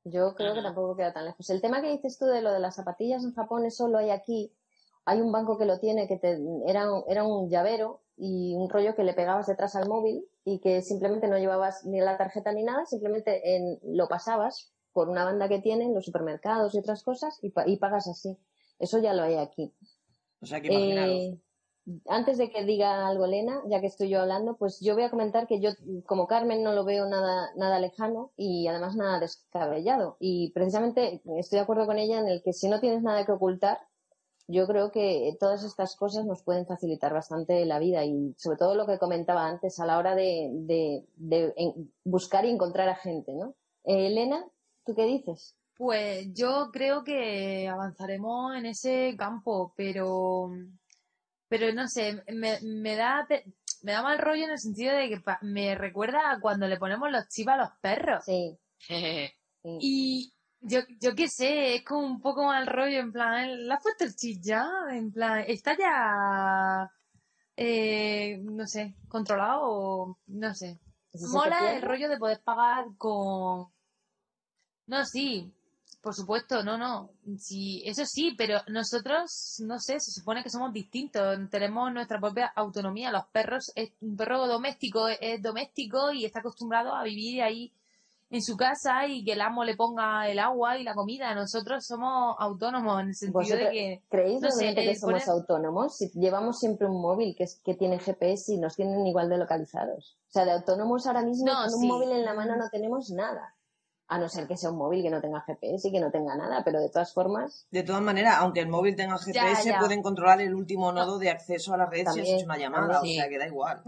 Yo creo que tampoco queda tan lejos. El tema que dices tú de lo de las zapatillas en Japón, eso lo hay aquí. Hay un banco que lo tiene, que te, era, un- era un llavero y un rollo que le pegabas detrás al móvil y que simplemente no llevabas ni la tarjeta ni nada, simplemente en- lo pasabas por una banda que tiene en los supermercados y otras cosas y pagas así. Eso ya lo hay aquí. Eh, antes de que diga algo Elena, ya que estoy yo hablando, pues yo voy a comentar que yo, como Carmen, no lo veo nada, nada lejano y además nada descabellado. Y precisamente estoy de acuerdo con ella en el que si no tienes nada que ocultar, yo creo que todas estas cosas nos pueden facilitar bastante la vida y sobre todo lo que comentaba antes a la hora de, de- buscar y encontrar a gente, ¿no? Eh, Elena, ¿tú qué dices? Pues yo creo que avanzaremos en ese campo, pero, pero no sé, me, me da, me da mal rollo en el sentido de que me recuerda a cuando le ponemos los chivos a los perros. Sí. Y yo, yo qué sé, es como un poco mal rollo, en plan, ¿le has puesto el chip ya? En plan, ¿está ya, eh, no sé, controlado o no sé? ¿Y si se te Mola el rollo de poder pagar con... No, sí, por supuesto, no, no. Sí, eso sí, pero nosotros, no sé, se supone que somos distintos, tenemos nuestra propia autonomía. Los perros, es, un perro doméstico es, es doméstico y está acostumbrado a vivir ahí en su casa y que el amo le ponga el agua y la comida. Nosotros somos autónomos en el sentido de ¿Vosotros que... creéis no sé, que somos poner- autónomos? Si llevamos siempre un móvil que, es- que tiene GPS y nos tienen igual de localizados. O sea, de autónomos ahora mismo No, con un móvil en la mano no tenemos nada. A no ser que sea un móvil que no tenga GPS y que no tenga nada, pero de todas formas, De todas maneras, aunque el móvil tenga GPS, ya. pueden controlar el último nodo de acceso a la red si has hecho una llamada. también. O sea, que da igual.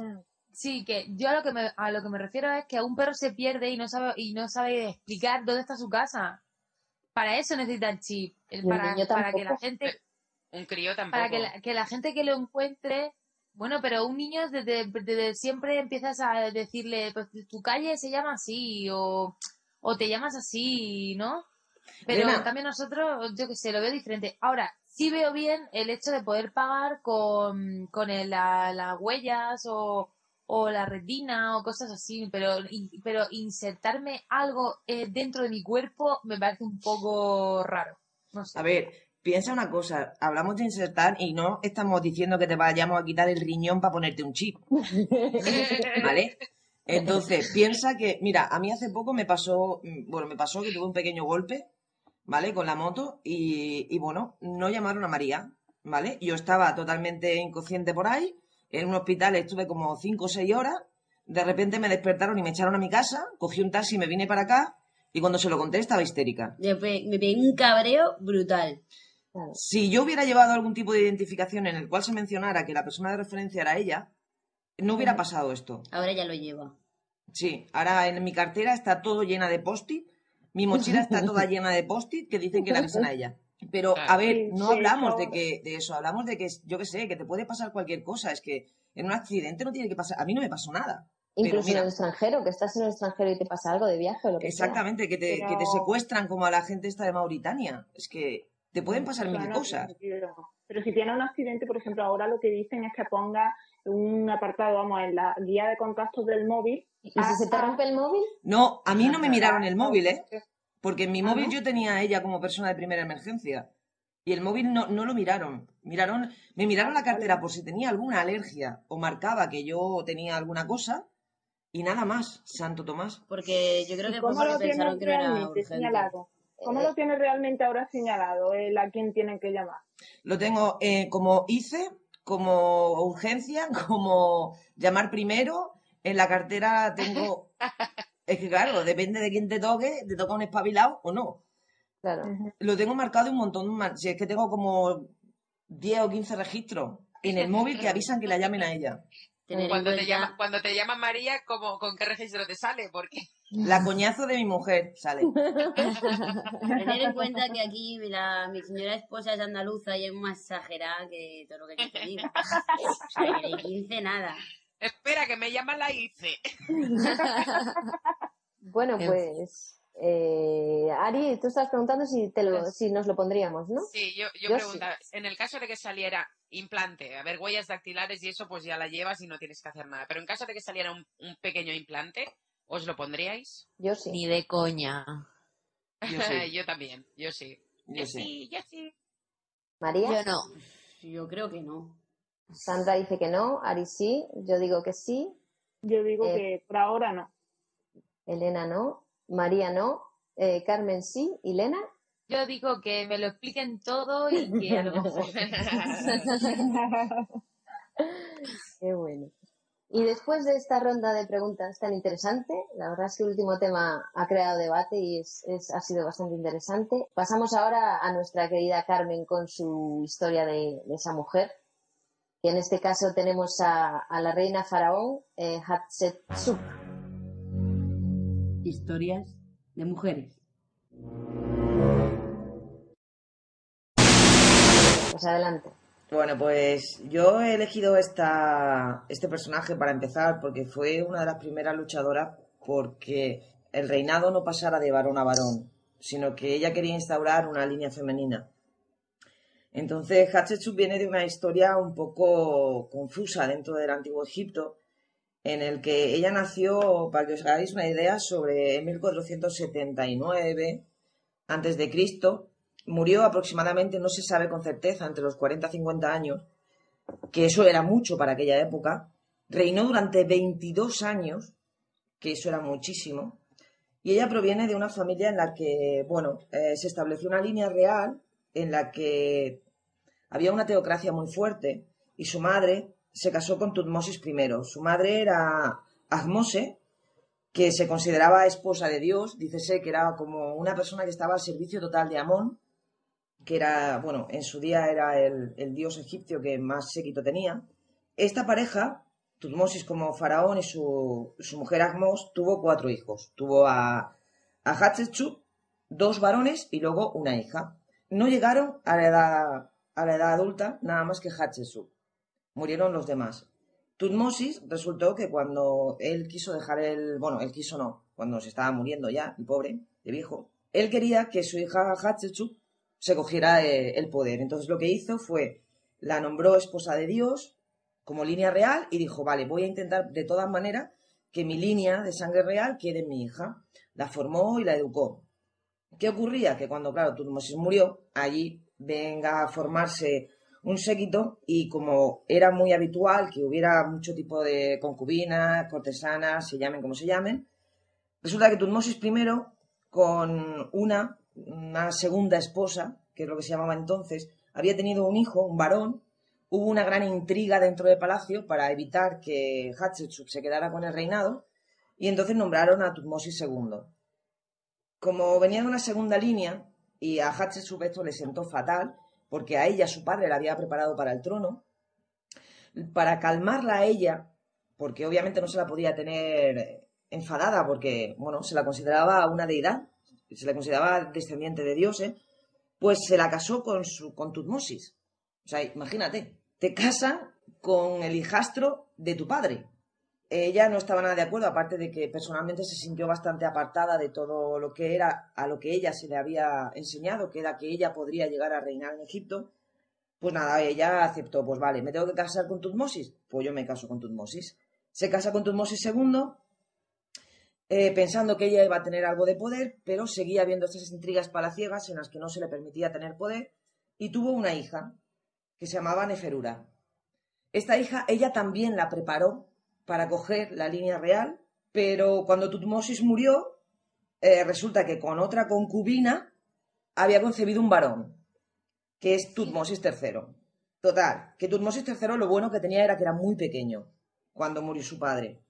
Sí, que yo a lo que me, a lo que me refiero es que a un perro se pierde y no sabe y no sabe explicar dónde está su casa. Para eso necesita el chip, el- Y el para, niño para que la gente Un crío tampoco. para que la, que la gente que lo encuentre, bueno, pero un niño desde, desde siempre empiezas a decirle, pues tu calle se llama así o, o te llamas así, ¿no? Pero Elena. en cambio nosotros, yo que sé, lo veo diferente. Ahora, sí veo bien el hecho de poder pagar con, con el- la- las huellas o, o la retina o cosas así, pero, pero insertarme algo eh, dentro de mi cuerpo me parece un poco raro. No sé. A ver, piensa una cosa. Hablamos de insertar y no estamos diciendo que te vayamos a quitar el riñón para ponerte un chip. ¿Vale? Entonces, piensa que, mira, a mí hace poco me pasó, mm, bueno, me pasó que tuve un pequeño golpe, ¿vale? Con la moto y, y bueno, no llamaron a María, ¿vale? Yo estaba totalmente inconsciente por ahí, en un hospital estuve como 5 o 6 horas, de repente me despertaron y me echaron a mi casa, cogí un taxi y me vine para acá y cuando se lo conté estaba histérica. Me pe- me pegué un cabreo brutal. Si yo hubiera llevado algún tipo de identificación en el cual se mencionara que la persona de referencia era ella, no hubiera pasado esto. Ahora ya lo lleva. Sí, ahora en mi cartera está todo llena de post-it, mi mochila está toda llena de post-it que dicen que la avisen a ella. Pero, a ver, no hablamos de que de eso, hablamos de que, yo qué sé, que te puede pasar cualquier cosa. Es que en un accidente no tiene que pasar. A mí no me pasó nada. Incluso mira, en el extranjero, que estás en el extranjero y te pasa algo de viaje o lo que sea. exactamente, que te, que te Pero- secuestran como a la gente esta de Mauritania. Es que te pueden pasar mil cosas. pero, pero si tiene un accidente, por ejemplo, ahora lo que dicen es que ponga un apartado, vamos, en la guía de contactos del móvil. ¿Y si se te rompe el móvil? No, a mí no me miraron el móvil, ¿eh? Ah, Porque en mi móvil yo tenía a ella como persona de primera emergencia. Y el móvil no, no lo miraron. Miraron, me miraron la cartera por si tenía alguna alergia o marcaba que yo tenía alguna cosa. Y nada más, Santo Tomás. Porque yo creo ¿Y que cómo lo tiene pensaron que no era urgente. señalado? ¿Cómo Eh, lo tiene realmente ahora señalado el a quién tienen que llamar? Lo tengo eh, como ICE, como urgencia, como llamar primero. En la cartera tengo... Es que claro, depende de quién te toque, te toca un espabilado o no. Claro. Lo tengo marcado de un montón. Si es que tengo como 10 o 15 registros en el móvil que avisan que la llamen a ella. Tener Cuando te, llama, cuando te llama María, ¿cómo, ¿con qué registro te sale? Porque La coñazo de mi mujer sale. Tener en cuenta que aquí la, mi señora esposa es andaluza y es más exagerada que todo lo que te digo. O sea, que de 15 nada. espera, que me llama la ICE. Bueno, En pues, eh, Ari, tú estás preguntando si, te lo, si nos lo pondríamos, ¿no? Sí, yo, yo, Yo preguntaba, en el caso de que saliera implante, a ver, huellas dactilares y eso, pues ya la llevas y no tienes que hacer nada. Pero en caso de que saliera un, un pequeño implante, ¿os lo pondríais? Yo sí. Ni de coña. Yo sí. yo también, yo sí. Yo sí, sí. yo sí. María. Yo no. Yo creo que no. Sandra dice que no. Ari sí. Yo digo que sí. Yo digo Eh, que por ahora no. Elena no. María no. Eh, Carmen sí. ¿Y Lena? Yo digo que me lo expliquen todo y que a lo mejor. Qué bueno. Y después de esta ronda de preguntas tan interesante, la verdad es que el último tema ha creado debate y es, es- ha sido bastante interesante. Pasamos ahora a nuestra querida Carmen con su historia de, de esa mujer. Que en este caso tenemos a, a la reina faraón eh, Hatshepsut. Historias de mujeres. Pues adelante. Bueno, pues yo he elegido esta, este personaje para empezar porque fue una de las primeras luchadoras porque el reinado no pasara de varón a varón, sino que ella quería instaurar una línea femenina. Entonces, Hatshepsut viene de una historia un poco confusa dentro del antiguo Egipto, en el que ella nació, para que os hagáis una idea, sobre 1479 antes de Cristo, murió aproximadamente, no se sabe con certeza, entre los 40 y 50 años, que eso era mucho para aquella época. Reinó durante 22 años, que eso era muchísimo. Y ella proviene de una familia en la que, bueno, eh, se estableció una línea real en la que había una teocracia muy fuerte y su madre se casó con Tutmosis I. Su madre era Ahmose, que se consideraba esposa de Dios, dícese que era como una persona que estaba al servicio total de Amón, que era, bueno, en su día era el, dios egipcio que más séquito tenía. Esta pareja, Tutmosis como faraón y su, su mujer Ahmos, tuvo cuatro hijos. Tuvo a, a Hatshepsut, dos varones y luego una hija. No llegaron a la edad, a la edad adulta nada más que Hatshepsut. Murieron los demás. Tutmosis resultó que cuando él quiso dejar el... Bueno, él quiso no, cuando se estaba muriendo ya, el pobre, de viejo, él quería que su hija Hatshepsut se cogiera eh, el poder. Entonces lo que hizo fue, la nombró esposa de Dios como línea real y dijo, vale, voy a intentar de todas maneras que mi línea de sangre real quede en mi hija. La formó y la educó. ¿Qué ocurría? Que cuando, claro, Tutmosis murió, allí venga a formarse un séquito y como era muy habitual que hubiera mucho tipo de concubinas, cortesanas, se llamen como se llamen, resulta que Tutmosis primero con una, una segunda esposa, que es lo que se llamaba entonces, había tenido un hijo, un varón, hubo una gran intriga dentro del palacio para evitar que Hatshepsut se quedara con el reinado y entonces nombraron a Tutmosis II. Como venía de una segunda línea y a Hatshepsut esto le sentó fatal, porque a ella su padre la había preparado para el trono, para calmarla a ella, porque obviamente no se la podía tener enfadada, porque, bueno, se la consideraba una deidad, se la consideraba descendiente de dioses, pues se la casó con, su, con Tutmosis. O sea, imagínate, te casan con el hijastro de tu padre. Ella no estaba nada de acuerdo, aparte de que personalmente se sintió bastante apartada de todo lo que era a lo que ella se le había enseñado, que era que ella podría llegar a reinar en Egipto. Pues nada, ella aceptó, pues vale, ¿me tengo que casar con Tutmosis? Pues yo me caso con Tutmosis. Se casa con Tutmosis II, eh, pensando que ella iba a tener algo de poder, pero seguía habiendo estas intrigas palaciegas en las que no se le permitía tener poder, y tuvo una hija, que se llamaba Neferura. Esta hija, ella también la preparó para coger la línea real, pero cuando Tutmosis murió, eh, resulta que con otra concubina había concebido un varón, que es Tutmosis III. Total, que Tutmosis III lo bueno que tenía era que era muy pequeño cuando murió su padre.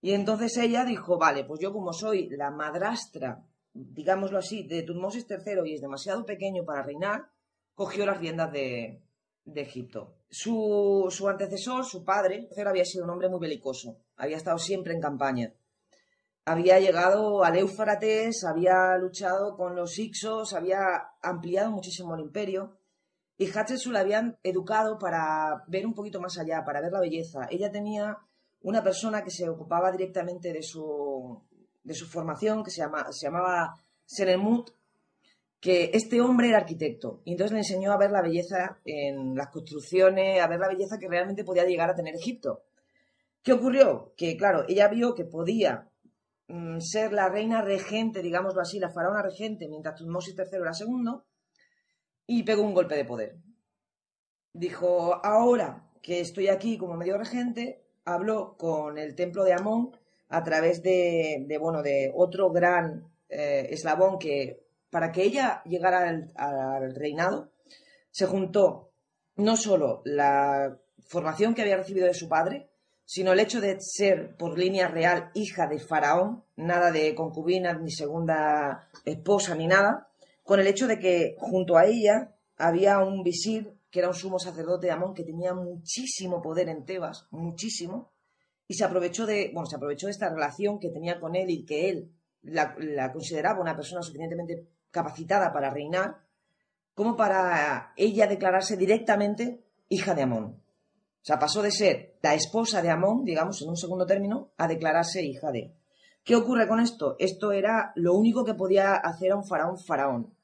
Y entonces ella dijo, vale, pues yo como soy la madrastra, digámoslo así, de Tutmosis III y es demasiado pequeño para reinar, cogió las riendas de, de Egipto. Su, su, antecesor, su padre, había sido un hombre muy belicoso, había estado siempre en campaña. Había llegado al Éufrates, había luchado con los Ixos, había ampliado muchísimo el imperio. Y Hatshepsut la habían educado para ver un poquito más allá, para ver la belleza. Ella tenía una persona que se ocupaba directamente de su, de su formación, que se, llama, se llamaba Senemut, que este hombre era arquitecto y entonces le enseñó a ver la belleza en las construcciones, a ver la belleza que realmente podía llegar a tener Egipto. ¿Qué ocurrió? Que, claro, ella vio que podía mm, ser la reina regente, digámoslo así, la faraona regente, mientras Tutmosis III era segundo, y pegó un golpe de poder. Dijo, ahora que estoy aquí como medio regente, habló con el templo de Amón a través de, de, bueno, de otro gran eh, eslabón que para que ella llegara al, reinado se juntó no solo la formación que había recibido de su padre, sino el hecho de ser por línea real hija de faraón, nada de concubina ni segunda esposa ni nada, con el hecho de que junto a ella había un visir que era un sumo sacerdote de Amón que tenía muchísimo poder en Tebas, muchísimo, y se aprovechó de, bueno, se aprovechó de esta relación que tenía con él y que él la consideraba una persona suficientemente capacitada para reinar, como para ella declararse directamente hija de Amón. O sea, pasó de ser la esposa de Amón, digamos, en un segundo término, a declararse hija de. ¿Qué ocurre con esto? Esto era lo único que podía hacer a un faraón faraón.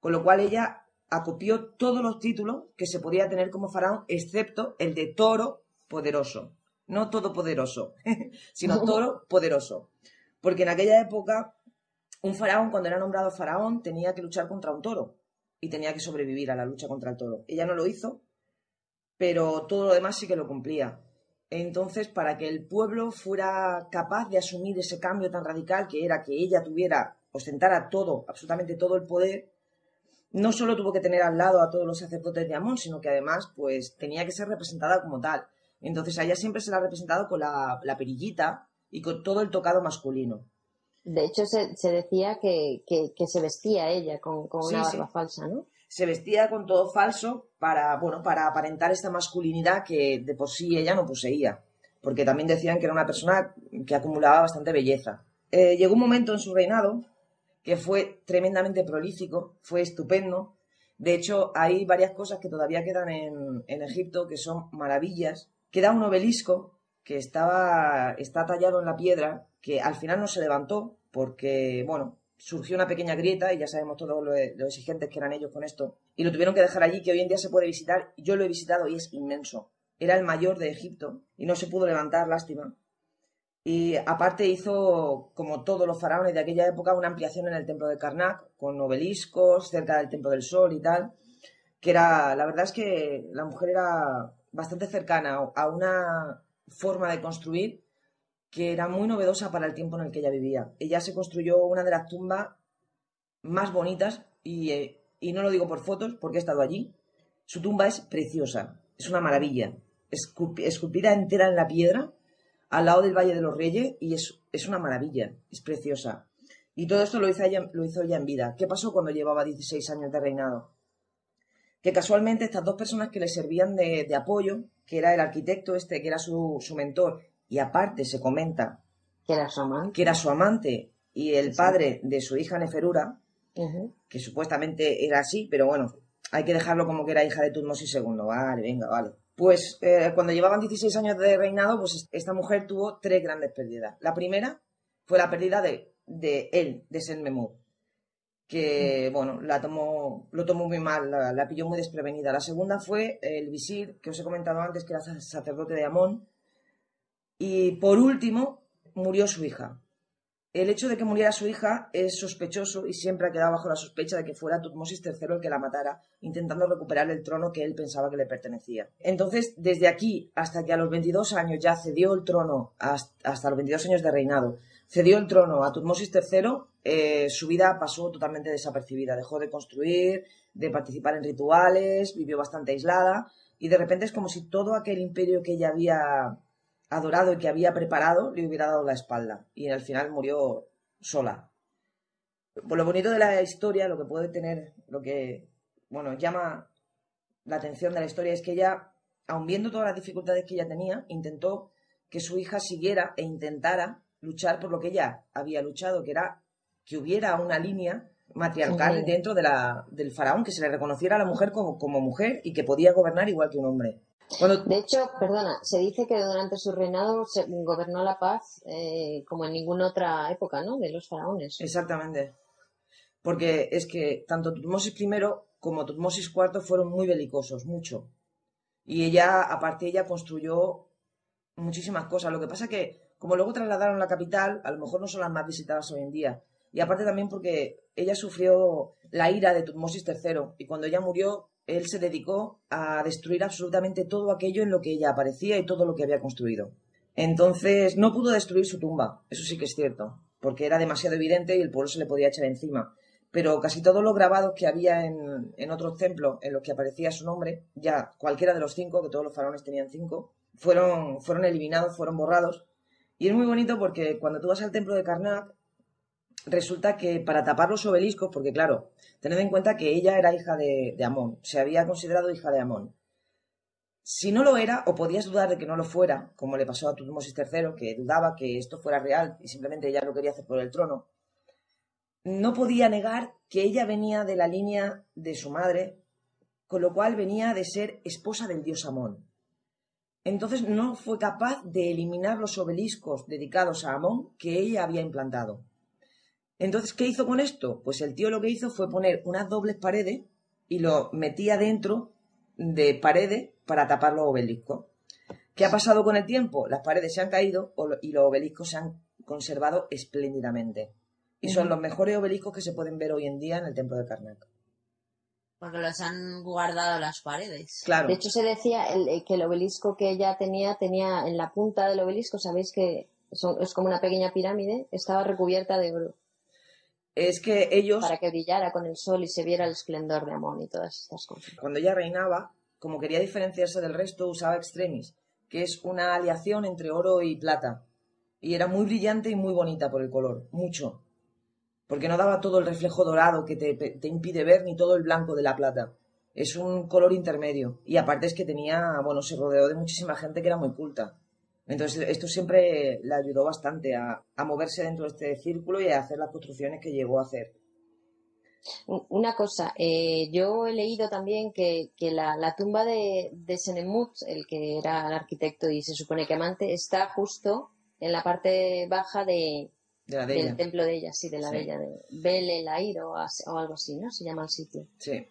Con lo cual ella acopió todos los títulos que se podía tener como faraón, excepto el de toro poderoso. No todopoderoso, sino toro poderoso. Porque en aquella época, un faraón, cuando era nombrado faraón, tenía que luchar contra un toro y tenía que sobrevivir a la lucha contra el toro. Ella no lo hizo, pero todo lo demás sí que lo cumplía. Entonces, para que el pueblo fuera capaz de asumir ese cambio tan radical que era que ella tuviera, ostentara todo, absolutamente todo el poder, no solo tuvo que tener al lado a todos los sacerdotes de Amón, sino que además, pues, tenía que ser representada como tal. Entonces, a ella siempre se la ha representado con la, la perillita y con todo el tocado masculino. De hecho, se, se decía que, que, que se vestía ella con, con una barba sí. falsa, ¿no? se vestía con todo falso para, bueno, para aparentar esta masculinidad que de por sí ella no poseía, porque también decían que era una persona que acumulaba bastante belleza. Eh, llegó un momento en su reinado que fue tremendamente prolífico, fue estupendo. De hecho, hay varias cosas que todavía quedan en, en Egipto que son maravillas. Queda un obelisco que estaba, está tallado en la piedra, que al final no se levantó porque, bueno, surgió una pequeña grieta y ya sabemos todo lo, lo exigentes que eran ellos con esto. Y lo tuvieron que dejar allí, que hoy en día se puede visitar. Yo lo he visitado y es inmenso. Era el mayor de Egipto y no se pudo levantar, lástima. Y aparte hizo, como todos los faraones de aquella época, una ampliación en el templo de Karnak, con obeliscos cerca del templo del sol y tal. Que era, la verdad es que la mujer era bastante cercana a una forma de construir que era muy novedosa para el tiempo en el que ella vivía. Ella se construyó una de las tumbas más bonitas y, eh, y no lo digo por fotos porque he estado allí. Su tumba es preciosa, es una maravilla, esculp- esculpida entera en la piedra al lado del Valle de los Reyes y es, es una maravilla, es preciosa. Y todo esto lo hizo, ella, lo hizo ella en vida. ¿Qué pasó cuando llevaba 16 años de reinado? Que casualmente estas dos personas que le servían de, de apoyo, que era el arquitecto este, que era su, su mentor, y aparte se comenta Que era su amante. que era su amante y el Sí. padre de su hija Neferura, que supuestamente era así, pero bueno, hay que dejarlo como que era hija de Tutmosis II. Vale, venga, vale. Pues eh, cuando llevaban 16 años de reinado, pues esta mujer tuvo tres grandes pérdidas. La primera fue la pérdida de, de él, de Senmemur, que, bueno, la tomó, lo tomó muy mal, la, la pilló muy desprevenida. La segunda fue el visir, que os he comentado antes, que era sa- sacerdote de Amón. Y por último, murió su hija. El hecho de que muriera su hija es sospechoso y siempre ha quedado bajo la sospecha de que fuera Tutmosis III el que la matara, intentando recuperar el trono que él pensaba que le pertenecía. Entonces, desde aquí hasta que a los 22 años ya cedió el trono, hasta, los 22 años de reinado, cedió el trono a Tutmosis III, eh, su vida pasó totalmente desapercibida. Dejó de construir, de participar en rituales, vivió bastante aislada y de repente es como si todo aquel imperio que ella había adorado y que había preparado le hubiera dado la espalda y al final murió sola. Por lo bonito de la historia, lo que puede tener, lo que bueno llama la atención de la historia es que ella, aun viendo todas las dificultades que ella tenía, intentó que su hija siguiera e intentara luchar por lo que ella había luchado, que era que hubiera una línea matriarcal Sí. dentro de la, del faraón, que se le reconociera a la mujer como, como mujer y que podía gobernar igual que un hombre. De hecho, perdona, se dice que durante su reinado se gobernó la paz eh, como en ninguna otra época, ¿no? De los faraones. Exactamente. Porque es que tanto Tutmosis I como Tutmosis IV fueron muy belicosos, mucho. Y ella, aparte, ella construyó muchísimas cosas. Lo que pasa que como luego trasladaron la capital, a lo mejor no son las más visitadas hoy en día. Y aparte también porque ella sufrió la ira de Tutmosis III y cuando ella murió, él se dedicó a destruir absolutamente todo aquello en lo que ella aparecía y todo lo que había construido. Entonces no pudo destruir su tumba, eso sí que es cierto, porque era demasiado evidente y el pueblo se le podía echar encima. Pero casi todos los grabados que había en, en otros templos en los que aparecía su nombre, ya cualquiera de los cinco, que todos los faraones tenían cinco, fueron, fueron eliminados, fueron borrados. Y es muy bonito porque cuando tú vas al templo de Karnak, resulta que para tapar los obeliscos, porque claro, tened en cuenta que ella era hija de, de Amón, se había considerado hija de Amón. Si no lo era, o podías dudar de que no lo fuera, como le pasó a Tutmosis III, que dudaba que esto fuera real y simplemente ella lo quería hacer por el trono, no podía negar que ella venía de la línea de su madre, con lo cual venía de ser esposa del dios Amón. Entonces no fue capaz de eliminar los obeliscos dedicados a Amón que ella había implantado. Entonces, ¿qué hizo con esto? Pues el tío lo que hizo fue poner unas dobles paredes y lo metía dentro de paredes para tapar los obeliscos. ¿Qué ha pasado con el tiempo? Las paredes se han caído y los obeliscos se han conservado espléndidamente. Y son los mejores obeliscos que se pueden ver hoy en día en el templo de Karnak. Porque los han guardado las paredes. Claro. De hecho, se decía el- eh, que el obelisco que ella tenía, tenía en la punta del obelisco, sabéis que son- es como una pequeña pirámide, estaba recubierta de oro. Es que ellos, Para que brillara con el sol y se viera el esplendor de Amón y todas estas cosas. cuando ella reinaba, como quería diferenciarse del resto, usaba extremis, que es una aleación entre oro y plata. Y era muy brillante y muy bonita por el color, mucho. Porque no daba todo el reflejo dorado que te, te impide ver ni todo el blanco de la plata. Es un color intermedio. Y aparte es que tenía, bueno, se rodeó de muchísima gente que era muy culta. Entonces esto siempre le ayudó bastante a, a moverse dentro de este círculo y a hacer las construcciones que llegó a hacer. Un- Una cosa, eh, yo he leído también que, que la, la tumba de, de Senemut, el que era el arquitecto y se supone que amante, está justo en la parte baja de, De la de del templo de ella, sí, de la Sí. de ella, de Bel El Air o, o algo así, ¿no? Se llama el sitio. Sí.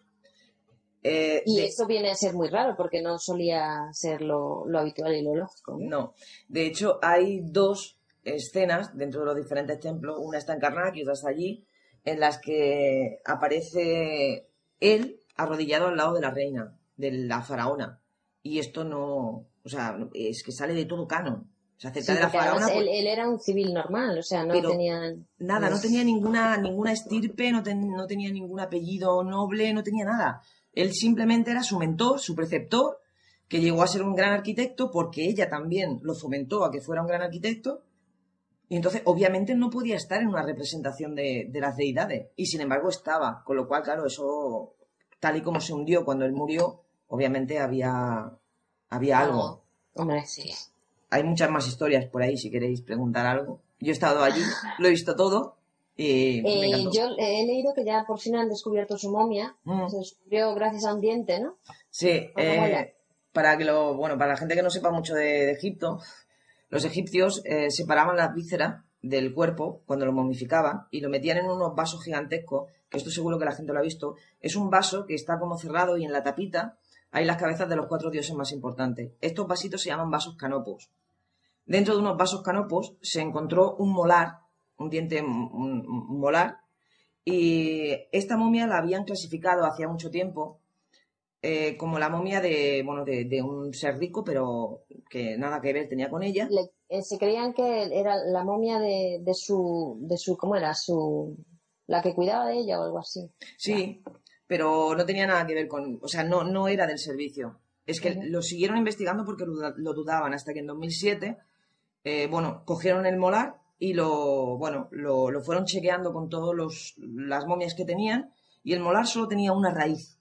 Eh, Y de- eso viene a ser muy raro porque no solía ser lo, lo habitual y lo lógico. ¿no? No. De hecho, hay dos escenas dentro de los diferentes templos, una está en Karnak y otra está allí, en las que aparece él arrodillado al lado de la reina, de la faraona. Y esto no, o sea, es que sale de todo canon. Se acerca Sí, de la faraona. él, por- él era un civil normal, o sea, no tenía... Nada, no pues, tenía ninguna, ninguna estirpe, no, ten- no tenía ningún apellido noble, no tenía nada. Él simplemente era su mentor, su preceptor, que llegó a ser un gran arquitecto porque ella también lo fomentó a que fuera un gran arquitecto. Y entonces, obviamente, no podía estar en una representación de, de las deidades. Y sin embargo, estaba. Con lo cual, claro, eso, tal y como se hundió cuando él murió, obviamente había, había algo. Hombre, sí. Hay muchas más historias por ahí si queréis preguntar algo. Yo he estado allí, lo he visto todo y Eh, encantó. yo he leído que ya por fin han descubierto su momia. Mm. Se descubrió gracias a un diente, ¿no? Sí, eh, para que lo, bueno, para la gente que no sepa mucho de, de Egipto, los egipcios eh, separaban las vísceras del cuerpo cuando lo momificaban y lo metían en unos vasos gigantescos, que esto seguro que la gente lo ha visto. Es un vaso que está como cerrado y en la tapita hay las cabezas de los cuatro dioses más importantes. Estos vasitos se llaman vasos canopos. Dentro de unos vasos canopos se encontró un molar, un diente molar, y esta momia la habían clasificado hacía mucho tiempo eh, como la momia de, bueno, de, de un ser rico, pero que nada que ver tenía con ella. Le- eh, se creían que era la momia de, de su, de su, ¿cómo era? Su, la que cuidaba de ella o algo así. Sí, pero no tenía nada que ver con, o sea, no, no era del servicio. Es que lo siguieron investigando porque lo, lo dudaban hasta que en 2007, eh, bueno, cogieron el molar y lo, bueno, lo, lo fueron chequeando con todas las momias que tenían y el molar solo tenía una raíz.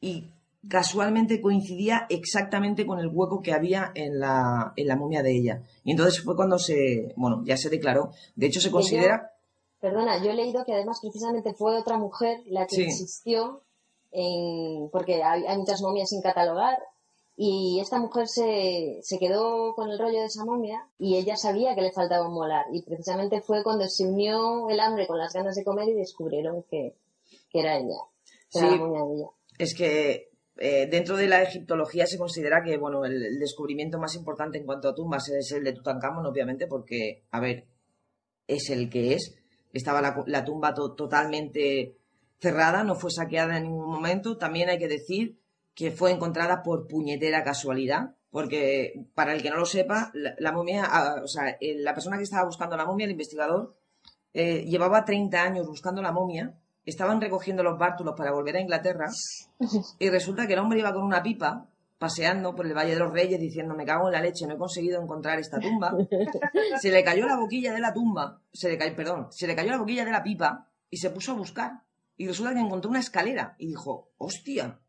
Y casualmente coincidía exactamente con el hueco que había en la, en la momia de ella. Y entonces fue cuando se, bueno, ya se declaró. De hecho, se considera... yo- perdona, yo he leído que además precisamente fue otra mujer la que Sí. insistió en, porque hay, hay muchas momias sin catalogar y esta mujer se, se quedó con el rollo de esa momia y ella sabía que le faltaba un molar y precisamente fue cuando se unió el hambre con las ganas de comer y descubrieron que, que era ella, que era Sí. la momia de ella. Es que eh, dentro de la egiptología se considera que, bueno, el, el descubrimiento más importante en cuanto a tumbas es el de Tutankamón, obviamente, porque, a ver, es el que es. Estaba la, la tumba to- totalmente cerrada, no fue saqueada en ningún momento. También hay que decir que fue encontrada por puñetera casualidad, porque para el que no lo sepa, la, la momia, ah, o sea, la persona que estaba buscando la momia, el investigador, eh, llevaba 30 años buscando la momia, estaban recogiendo los bártulos para volver a Inglaterra, y resulta que el hombre iba con una pipa paseando por el Valle de los Reyes diciendo me cago en la leche, no he conseguido encontrar esta tumba. Se le cayó la boquilla de la tumba, se le cayó, perdón, se le cayó la boquilla de la pipa y se puso a buscar. Y resulta que encontró una escalera y dijo, hostia,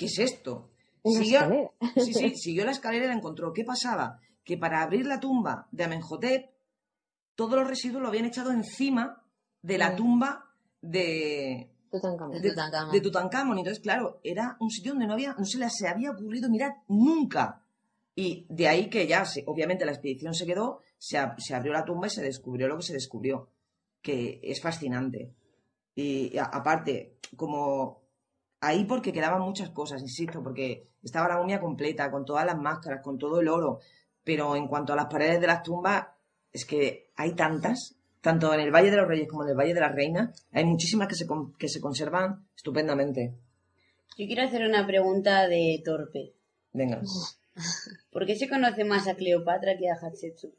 ¿qué es esto? Una Siguió, sí, sí, siguió la escalera y la encontró. ¿Qué pasaba? Que para abrir la tumba de Amenhotep, todos los residuos lo habían echado encima de la Mm. tumba de, Tutankamón. de, Tutankamón. de Tutankamón. Entonces, claro, era un sitio donde no había, no se les se había ocurrido mirar nunca. Y de ahí que ya, se- obviamente, la expedición se quedó, se, ab- se abrió la tumba y se descubrió lo que se descubrió, que es fascinante. Y, y a- aparte, como ahí porque quedaban muchas cosas, insisto, porque estaba la momia completa, con todas las máscaras, con todo el oro, pero en cuanto a las paredes de las tumbas, es que hay tantas, tanto en el Valle de los Reyes como en el Valle de las Reinas, hay muchísimas que se, con- que se conservan estupendamente. Yo quiero hacer una pregunta de torpe. Venga, ¿Por qué se conoce más a Cleopatra que a Hatshepsut?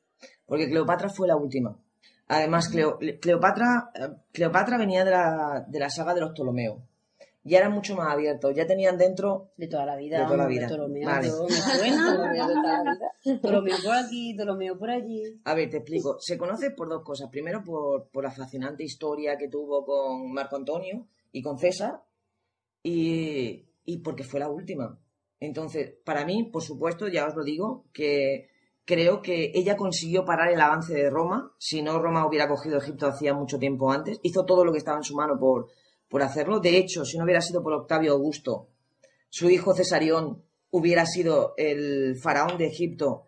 porque Cleopatra fue la última. Además, Cleo- Cleopatra, eh, Cleopatra venía de la, de la saga de los Ptolomeos. Ya eran mucho más abiertos, ya tenían dentro De toda la vida. De toda la vida. Ptolomeo, Vale. todo me suena. Ptolomeo de toda la vida. Ptolomeo por aquí, Ptolomeo por allí. A ver, te explico. Se conoce por dos cosas. Primero, por, por la fascinante historia que tuvo con Marco Antonio y con César. Y, y porque fue la última. Entonces, para mí, por supuesto, ya os lo digo, que creo que ella consiguió parar el avance de Roma. Si no, Roma hubiera cogido Egipto hacía mucho tiempo antes. Hizo todo lo que estaba en su mano por, por hacerlo. De hecho, si no hubiera sido por Octavio Augusto, su hijo Cesarión hubiera sido el faraón de Egipto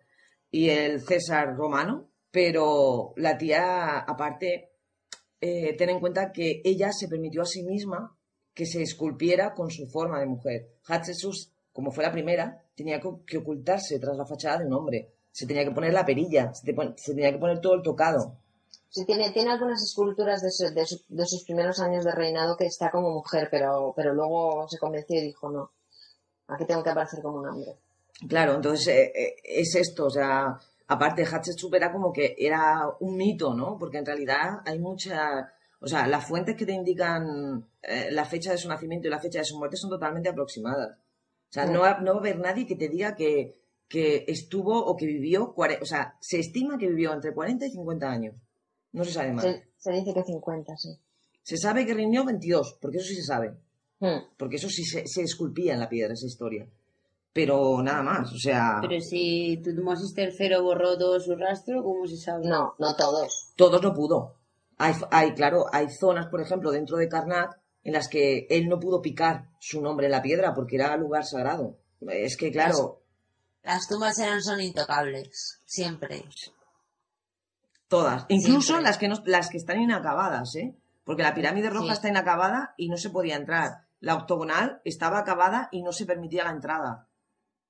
y el César romano, pero la tía, aparte, eh, ten en cuenta que ella se permitió a sí misma que se esculpiera con su forma de mujer. Hatshepsut, como fue la primera, tenía que, ocultarse tras la fachada de un hombre. Se tenía que poner la perilla, se tenía que poner todo el tocado. Sí, tiene, tiene algunas esculturas de, su- de, su- de sus primeros años de reinado que está como mujer, pero, pero luego se convenció y dijo, no, aquí tengo que aparecer como un hombre. Claro, entonces eh, eh, es esto, o sea, aparte Hatshepsut era como que era un mito, ¿no? Porque en realidad hay mucha, o sea, las fuentes que te indican eh, la fecha de su nacimiento y la fecha de su muerte son totalmente aproximadas. O sea, no va, no va a haber nadie que te diga que, que estuvo o que vivió, o sea, se estima que vivió entre 40 y 50 años. No se sabe más. Se, se dice que 50, sí. Se sabe que reunió 22, porque eso sí se sabe. Hmm. Porque eso sí se, se esculpía en la piedra, esa historia. Pero nada más, o sea... Pero si Tutmosis III borró todo su rastro, ¿cómo se sabe? No, no todos. todos no pudo. Hay, hay, claro, hay zonas, por ejemplo, dentro de Karnak en las que él no pudo picar su nombre en la piedra porque era lugar sagrado. Es que, claro, Las tumbas eran son intocables, siempre. Todas. Incluso Siempre. las que, no, las que están inacabadas, ¿eh? Porque la pirámide roja Sí. está inacabada y no se podía entrar. La octogonal estaba acabada y no se permitía la entrada.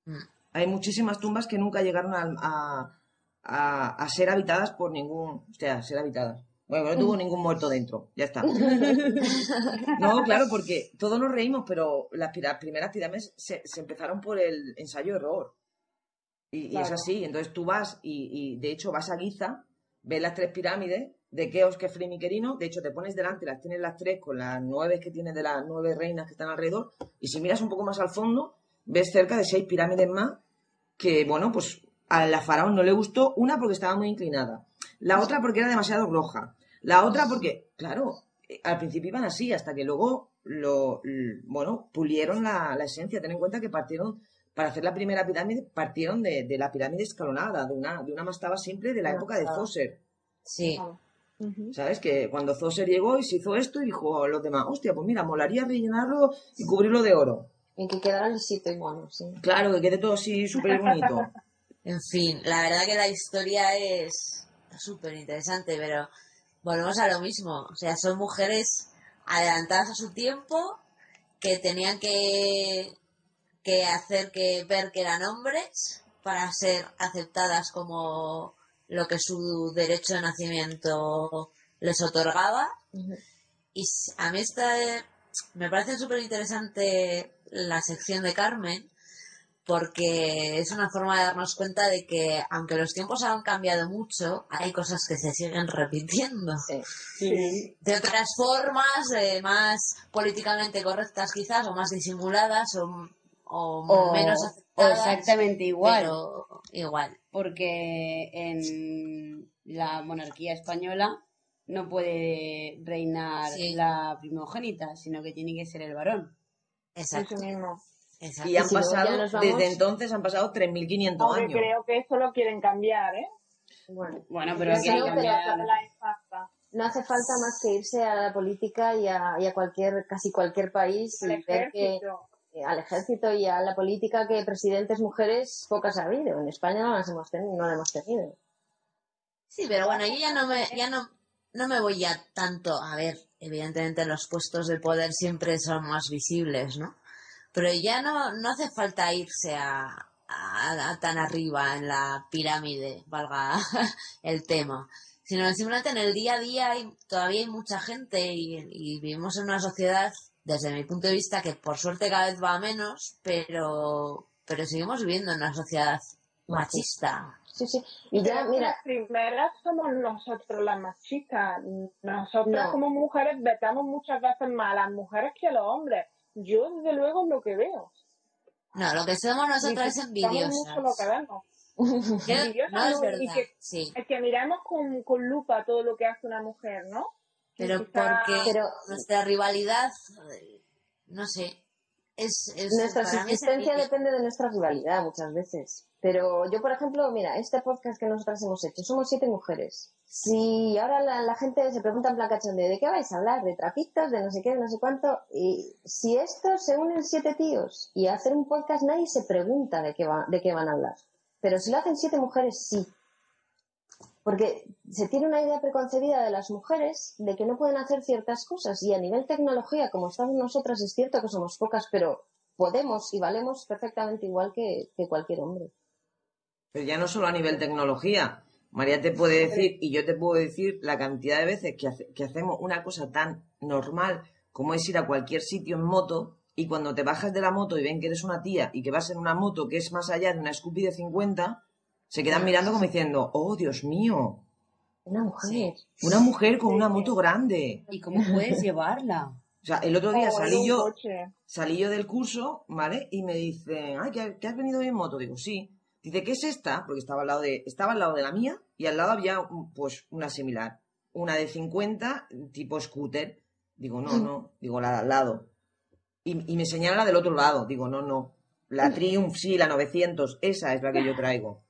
Mm. Hay muchísimas tumbas que nunca llegaron a, a, a- a ser habitadas por ningún... O sea, ser habitadas. Bueno, no tuvo ningún muerto dentro. Ya está. No, claro, porque todos nos reímos, pero las primeras pirámides se, se empezaron por el ensayo-error. Y, y es Claro. así. Entonces tú vas y, y, de hecho vas a Giza, ves las tres pirámides de Keos, Kefren y Querino. De hecho, te pones delante, las tienes las tres con las nueve que tienes de las nueve reinas que están alrededor. Y si miras un poco más al fondo, ves cerca de seis pirámides más que, bueno, pues a la faraón no le gustó. Una porque estaba muy inclinada. La otra porque era demasiado roja. La otra porque, claro, eh, al principio iban así, hasta que luego lo, bueno, pulieron la, la esencia. Ten en cuenta que partieron, para hacer la primera pirámide, partieron de, de la pirámide escalonada, de una, de una mastaba simple de la Una época de. Zoser. Sí. ¿Sabes? Que cuando Zoser llegó y se hizo esto y dijo a los demás, hostia, pues mira, molaría rellenarlo y cubrirlo de oro. Y que quedara lisito y bueno, sí. Claro, que quede todo así súper bonito. En fin, la verdad que la historia es súper interesante, pero volvemos a lo mismo. O sea, son mujeres adelantadas a su tiempo que tenían que que hacer que ver que eran hombres para ser aceptadas como lo que su derecho de nacimiento les otorgaba. Y a mí esta, me parece súper interesante la sección de Carmen, porque es una forma de darnos cuenta de que, aunque los tiempos han cambiado mucho, hay cosas que se siguen repitiendo. De otras formas, eh, más políticamente correctas quizás, o más disimuladas, o, o O, menos exactamente igual. pero igual. Porque en la monarquía española no puede reinar Sí. la primogénita, sino que tiene que ser el varón. Exacto. Eso mismo. Exacto. Y han si pasado, vamos- desde entonces han pasado 3.500 Aunque años. creo que eso lo quieren cambiar, ¿eh? Bueno, Bueno, pero cambiar- La no hace falta más que irse a la política y a, y a cualquier, casi cualquier país y ver que al ejército y a la política que presidentes mujeres pocas ha habido. En España no las hemos tenido, no las hemos tenido. Sí, pero bueno, yo ya no me, ya no, no me voy ya tanto. A ver, evidentemente los puestos de poder siempre son más visibles, ¿no? Pero ya no, no hace falta irse a, a- tan arriba en la pirámide, valga el tema. Sino simplemente en el día a día hay, todavía hay mucha gente y vivimos en una sociedad, desde mi punto de vista, que por suerte cada vez va a menos, pero, pero seguimos viviendo en una sociedad machista. Sí, sí. Y ya, Pero mira, Las primeras somos nosotros las machistas. Nosotras No. como mujeres vetamos muchas veces más a las mujeres que a los hombres. Yo, desde luego, es lo que veo. No, lo que somos nosotras es Disfrutamos mucho lo que envidiosas. vemos. Envidiosas, no es verdad, que- sí. Es que miramos con, con lupa todo lo que hace una mujer, ¿no? Pero porque Pero- nuestra rivalidad, no sé, es, es nuestra subsistencia depende de nuestra rivalidad muchas veces. Pero yo, por ejemplo, mira, este podcast que nosotras hemos hecho, somos siete mujeres. Si ahora la, la gente se pregunta en plan cachondeo, ¿de qué vais a hablar? ¿De trapitos? ¿De no sé qué? ¿De no sé cuánto? Y si estos se unen siete tíos y hacer un podcast, nadie se pregunta de qué, va, de qué van a hablar. Pero si lo hacen siete mujeres, sí. Porque se tiene una idea preconcebida de las mujeres de que no pueden hacer ciertas cosas. Y a nivel tecnología, como estamos nosotras, es cierto que somos pocas, pero podemos y valemos perfectamente igual que, que cualquier hombre. Pero ya no solo a nivel tecnología. María te puede decir, y yo te puedo decir, la cantidad de veces que, hace- que hacemos una cosa tan normal como es ir a cualquier sitio en moto, y cuando te bajas de la moto y ven que eres una tía y que vas en una moto que es más allá de una Scoopy de 50, se quedan mirando como diciendo, oh, Dios mío, Una mujer. una mujer con una moto grande. ¿Y cómo puedes llevarla? O sea, el otro día O en salí yo, coche. salí yo del curso, ¿vale? Y me dicen, ay, ¿que, has venido en moto? Digo, sí. Dice, ¿qué es esta? Porque estaba al lado de, estaba al lado de la mía y al lado había, pues, una similar. Una de 50, tipo scooter. Digo, no, no. Digo, la de al lado. Y, y me señala la del otro lado. Digo, no, no. La Triumph, sí, la 900, esa es la que yo traigo.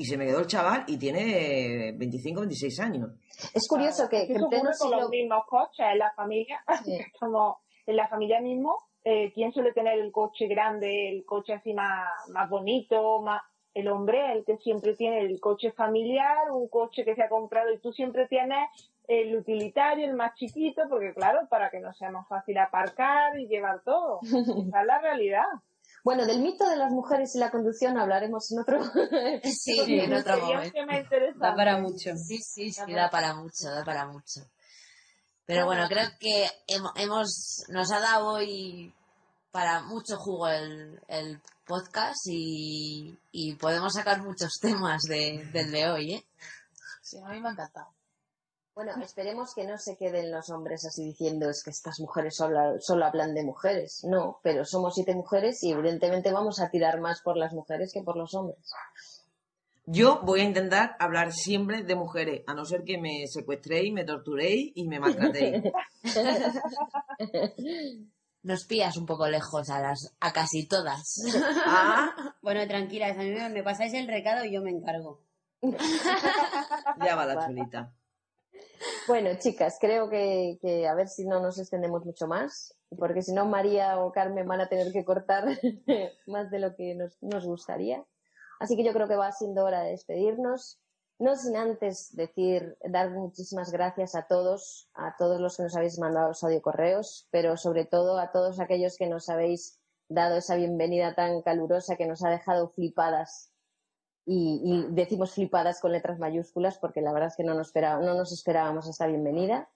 Y se me quedó el chaval y tiene 25, 26 años. Es curioso que, que en pleno ocurre con los mismos coches en la familia. Sí. Como en la familia mismo, eh, ¿quién suele tener el coche grande, el coche así más, más bonito, más el hombre, el que siempre tiene el coche familiar, un coche que se ha comprado y tú siempre tienes el utilitario, el más chiquito, porque claro, para que no sea más fácil aparcar y llevar todo. Esa es la realidad. Bueno, del mito de las mujeres y la conducción hablaremos en otro... Sí, en otro momento. Da para mucho. Sí, sí, sí, da para mucho, da para mucho. Pero bueno, creo que hemo- hemos, nos ha dado hoy para mucho jugo el, el podcast y, y podemos sacar muchos temas de, del de hoy, ¿eh? Sí, a mí me ha encantado. Bueno, esperemos que no se queden los hombres así diciendo es que estas mujeres solo, solo hablan de mujeres. No, pero somos siete mujeres y evidentemente vamos a tirar más por las mujeres que por los hombres. Yo voy a intentar hablar siempre de mujeres, a no ser que me secuestréis, me torturéis y me maltratéis. Nos pillas un poco lejos a las, a casi todas. Ah, Bueno, tranquilas, a mí me, me pasáis el recado y yo me encargo. ya va la chulita. Bueno, chicas, creo que, a ver si no nos extendemos mucho más, porque si no María o Carmen van a tener que cortar más de lo que nos, nos gustaría. Así que yo creo que va siendo hora de despedirnos. No sin antes decir, dar muchísimas gracias a todos, a todos los que nos habéis mandado los audiocorreos, pero sobre todo a todos aquellos que nos habéis dado esa bienvenida tan calurosa que nos ha dejado flipadas. Y, decimos flipadas con letras mayúsculas porque la verdad es que no nos, esperábamos esta bienvenida.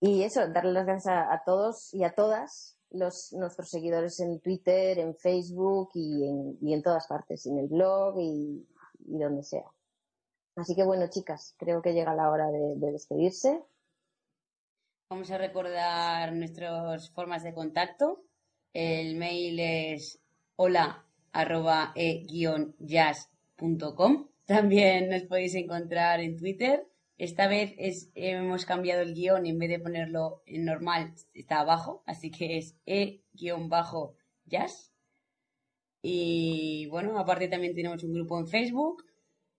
Y eso, darle las gracias a, todos y a todas los, nuestros seguidores en Twitter, en Facebook y en, todas partes, en el blog y, donde sea. Así que bueno, chicas, creo que llega la hora de despedirse. Vamos a recordar nuestras formas de contacto. El mail es hola arroba e jazz.com. También nos podéis encontrar en Twitter. Esta vez es, hemos cambiado el guion y en vez de ponerlo en normal está abajo, así que es e-jazz. Y bueno, aparte también tenemos un grupo en Facebook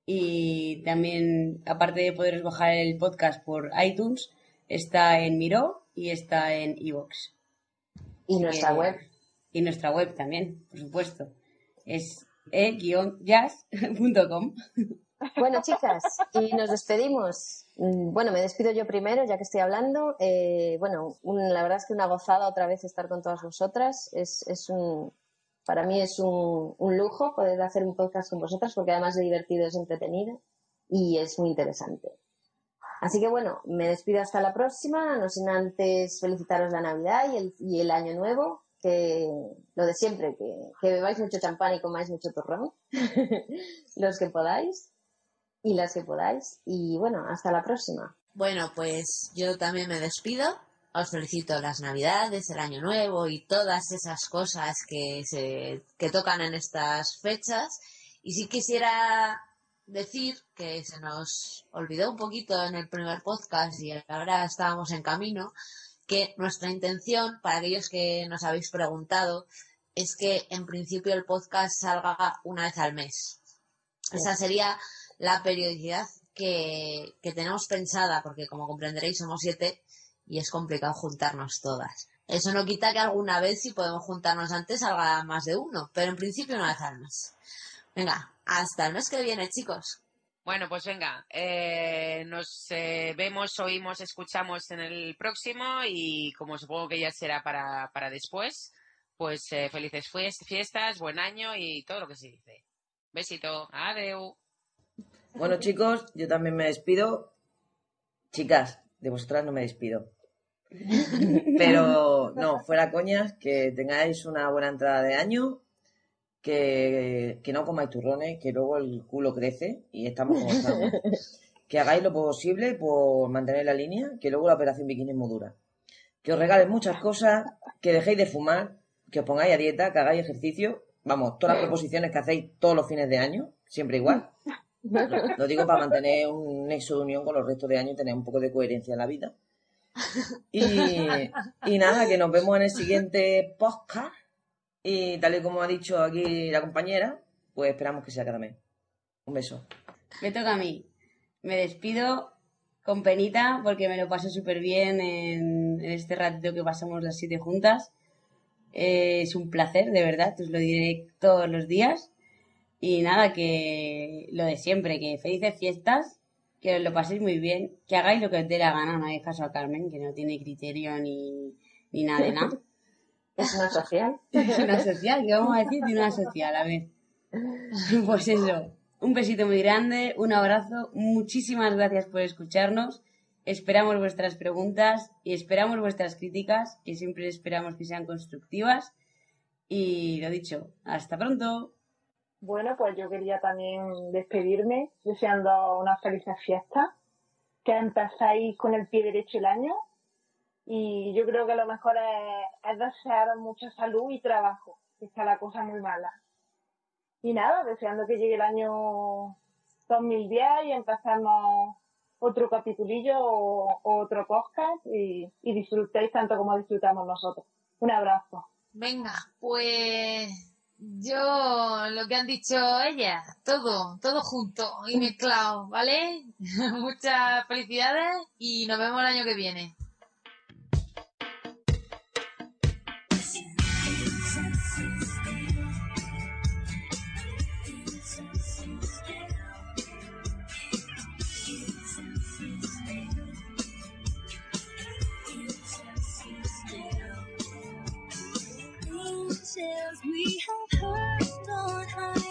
y también, aparte de poderos bajar el podcast por iTunes, está en Miro y está en iVoox. Y nuestra web. Y nuestra web también, por supuesto. Es e-jazz.com. Bueno, chicas, y nos despedimos. Mm, Bueno, me despido yo primero, ya que estoy hablando. Eh, bueno, la verdad es que una gozada otra vez estar con todas vosotras. Es, es un, para mí es un, un lujo poder hacer un podcast con vosotras, porque además de divertido es entretenido y es muy interesante. Así que bueno, me despido hasta la próxima, no sin antes felicitaros la Navidad y el, y el Año Nuevo, que lo de siempre, que, que bebáis mucho champán y comáis mucho turrón, los que podáis y las que podáis. Y bueno, hasta la próxima. Bueno, pues yo también me despido. Os felicito las Navidades, el Año Nuevo y todas esas cosas que se que tocan en estas fechas. Y sí quisiera decir que se nos olvidó un poquito en el primer podcast y ahora estábamos en camino que nuestra intención, para aquellos que nos habéis preguntado, es que en principio el podcast salga una vez al mes. Esa sería la periodicidad que, que tenemos pensada, porque como comprenderéis somos siete y es complicado juntarnos todas. Eso no quita que alguna vez, si podemos juntarnos antes, salga más de uno, pero en principio una vez al mes. Venga, hasta el mes que viene, chicos. Bueno, pues venga, eh, nos eh, vemos, oímos, escuchamos en el próximo y como supongo que ya será para, para después, pues eh, felices fies- fiestas, buen año y todo lo que se dice. Besito, adeu. Bueno, chicos, yo también me despido. Chicas, de vosotras no me despido. Pero no, fuera coñas, que tengáis una buena entrada de año, que, que no comáis turrones, que luego el culo crece y estamos como estamos. Que hagáis lo posible por mantener la línea, que luego la operación bikini es muy dura. Que os regalen muchas cosas, que dejéis de fumar, que os pongáis a dieta, que hagáis ejercicio. Vamos, todas las proposiciones que hacéis todos los fines de año, siempre igual. Lo digo para mantener un nexo de unión con los restos de año y tener un poco de coherencia en la vida. Y, y nada, que nos vemos en el siguiente podcast. Y tal y como ha dicho aquí la compañera, pues esperamos que sea cada mes. Un beso. Me toca a mí. Me despido con penita porque me lo paso súper bien en, en este ratito que pasamos las siete juntas. Eh, es un placer, de verdad, os lo diré todos los días. Y nada, que lo de siempre, que felices fiestas, que os lo paséis muy bien, que hagáis lo que os dé la gana, no hagáis caso a Carmen, que no tiene criterio ni, ni nada de nada. Es una social. Es una social, ¿qué vamos a decir de una social? A ver. Pues eso, un besito muy grande, un abrazo, muchísimas gracias por escucharnos. Esperamos vuestras preguntas y esperamos vuestras críticas, que siempre esperamos que sean constructivas. Y lo dicho, hasta pronto. Bueno, pues yo quería también despedirme deseando unas felices fiestas, que empezáis con el pie derecho el año y yo creo que lo mejor es, es desear mucha salud y trabajo, que está la cosa muy mala. Y nada, deseando que llegue el año 2010 y empezamos otro capitulillo o, otro podcast y, y disfrutéis tanto como disfrutamos nosotros. Un abrazo. Venga, pues yo lo que han dicho ellas, todo, todo junto y mezclado, ¿vale? Muchas felicidades y nos vemos el año que viene. we have heard on high.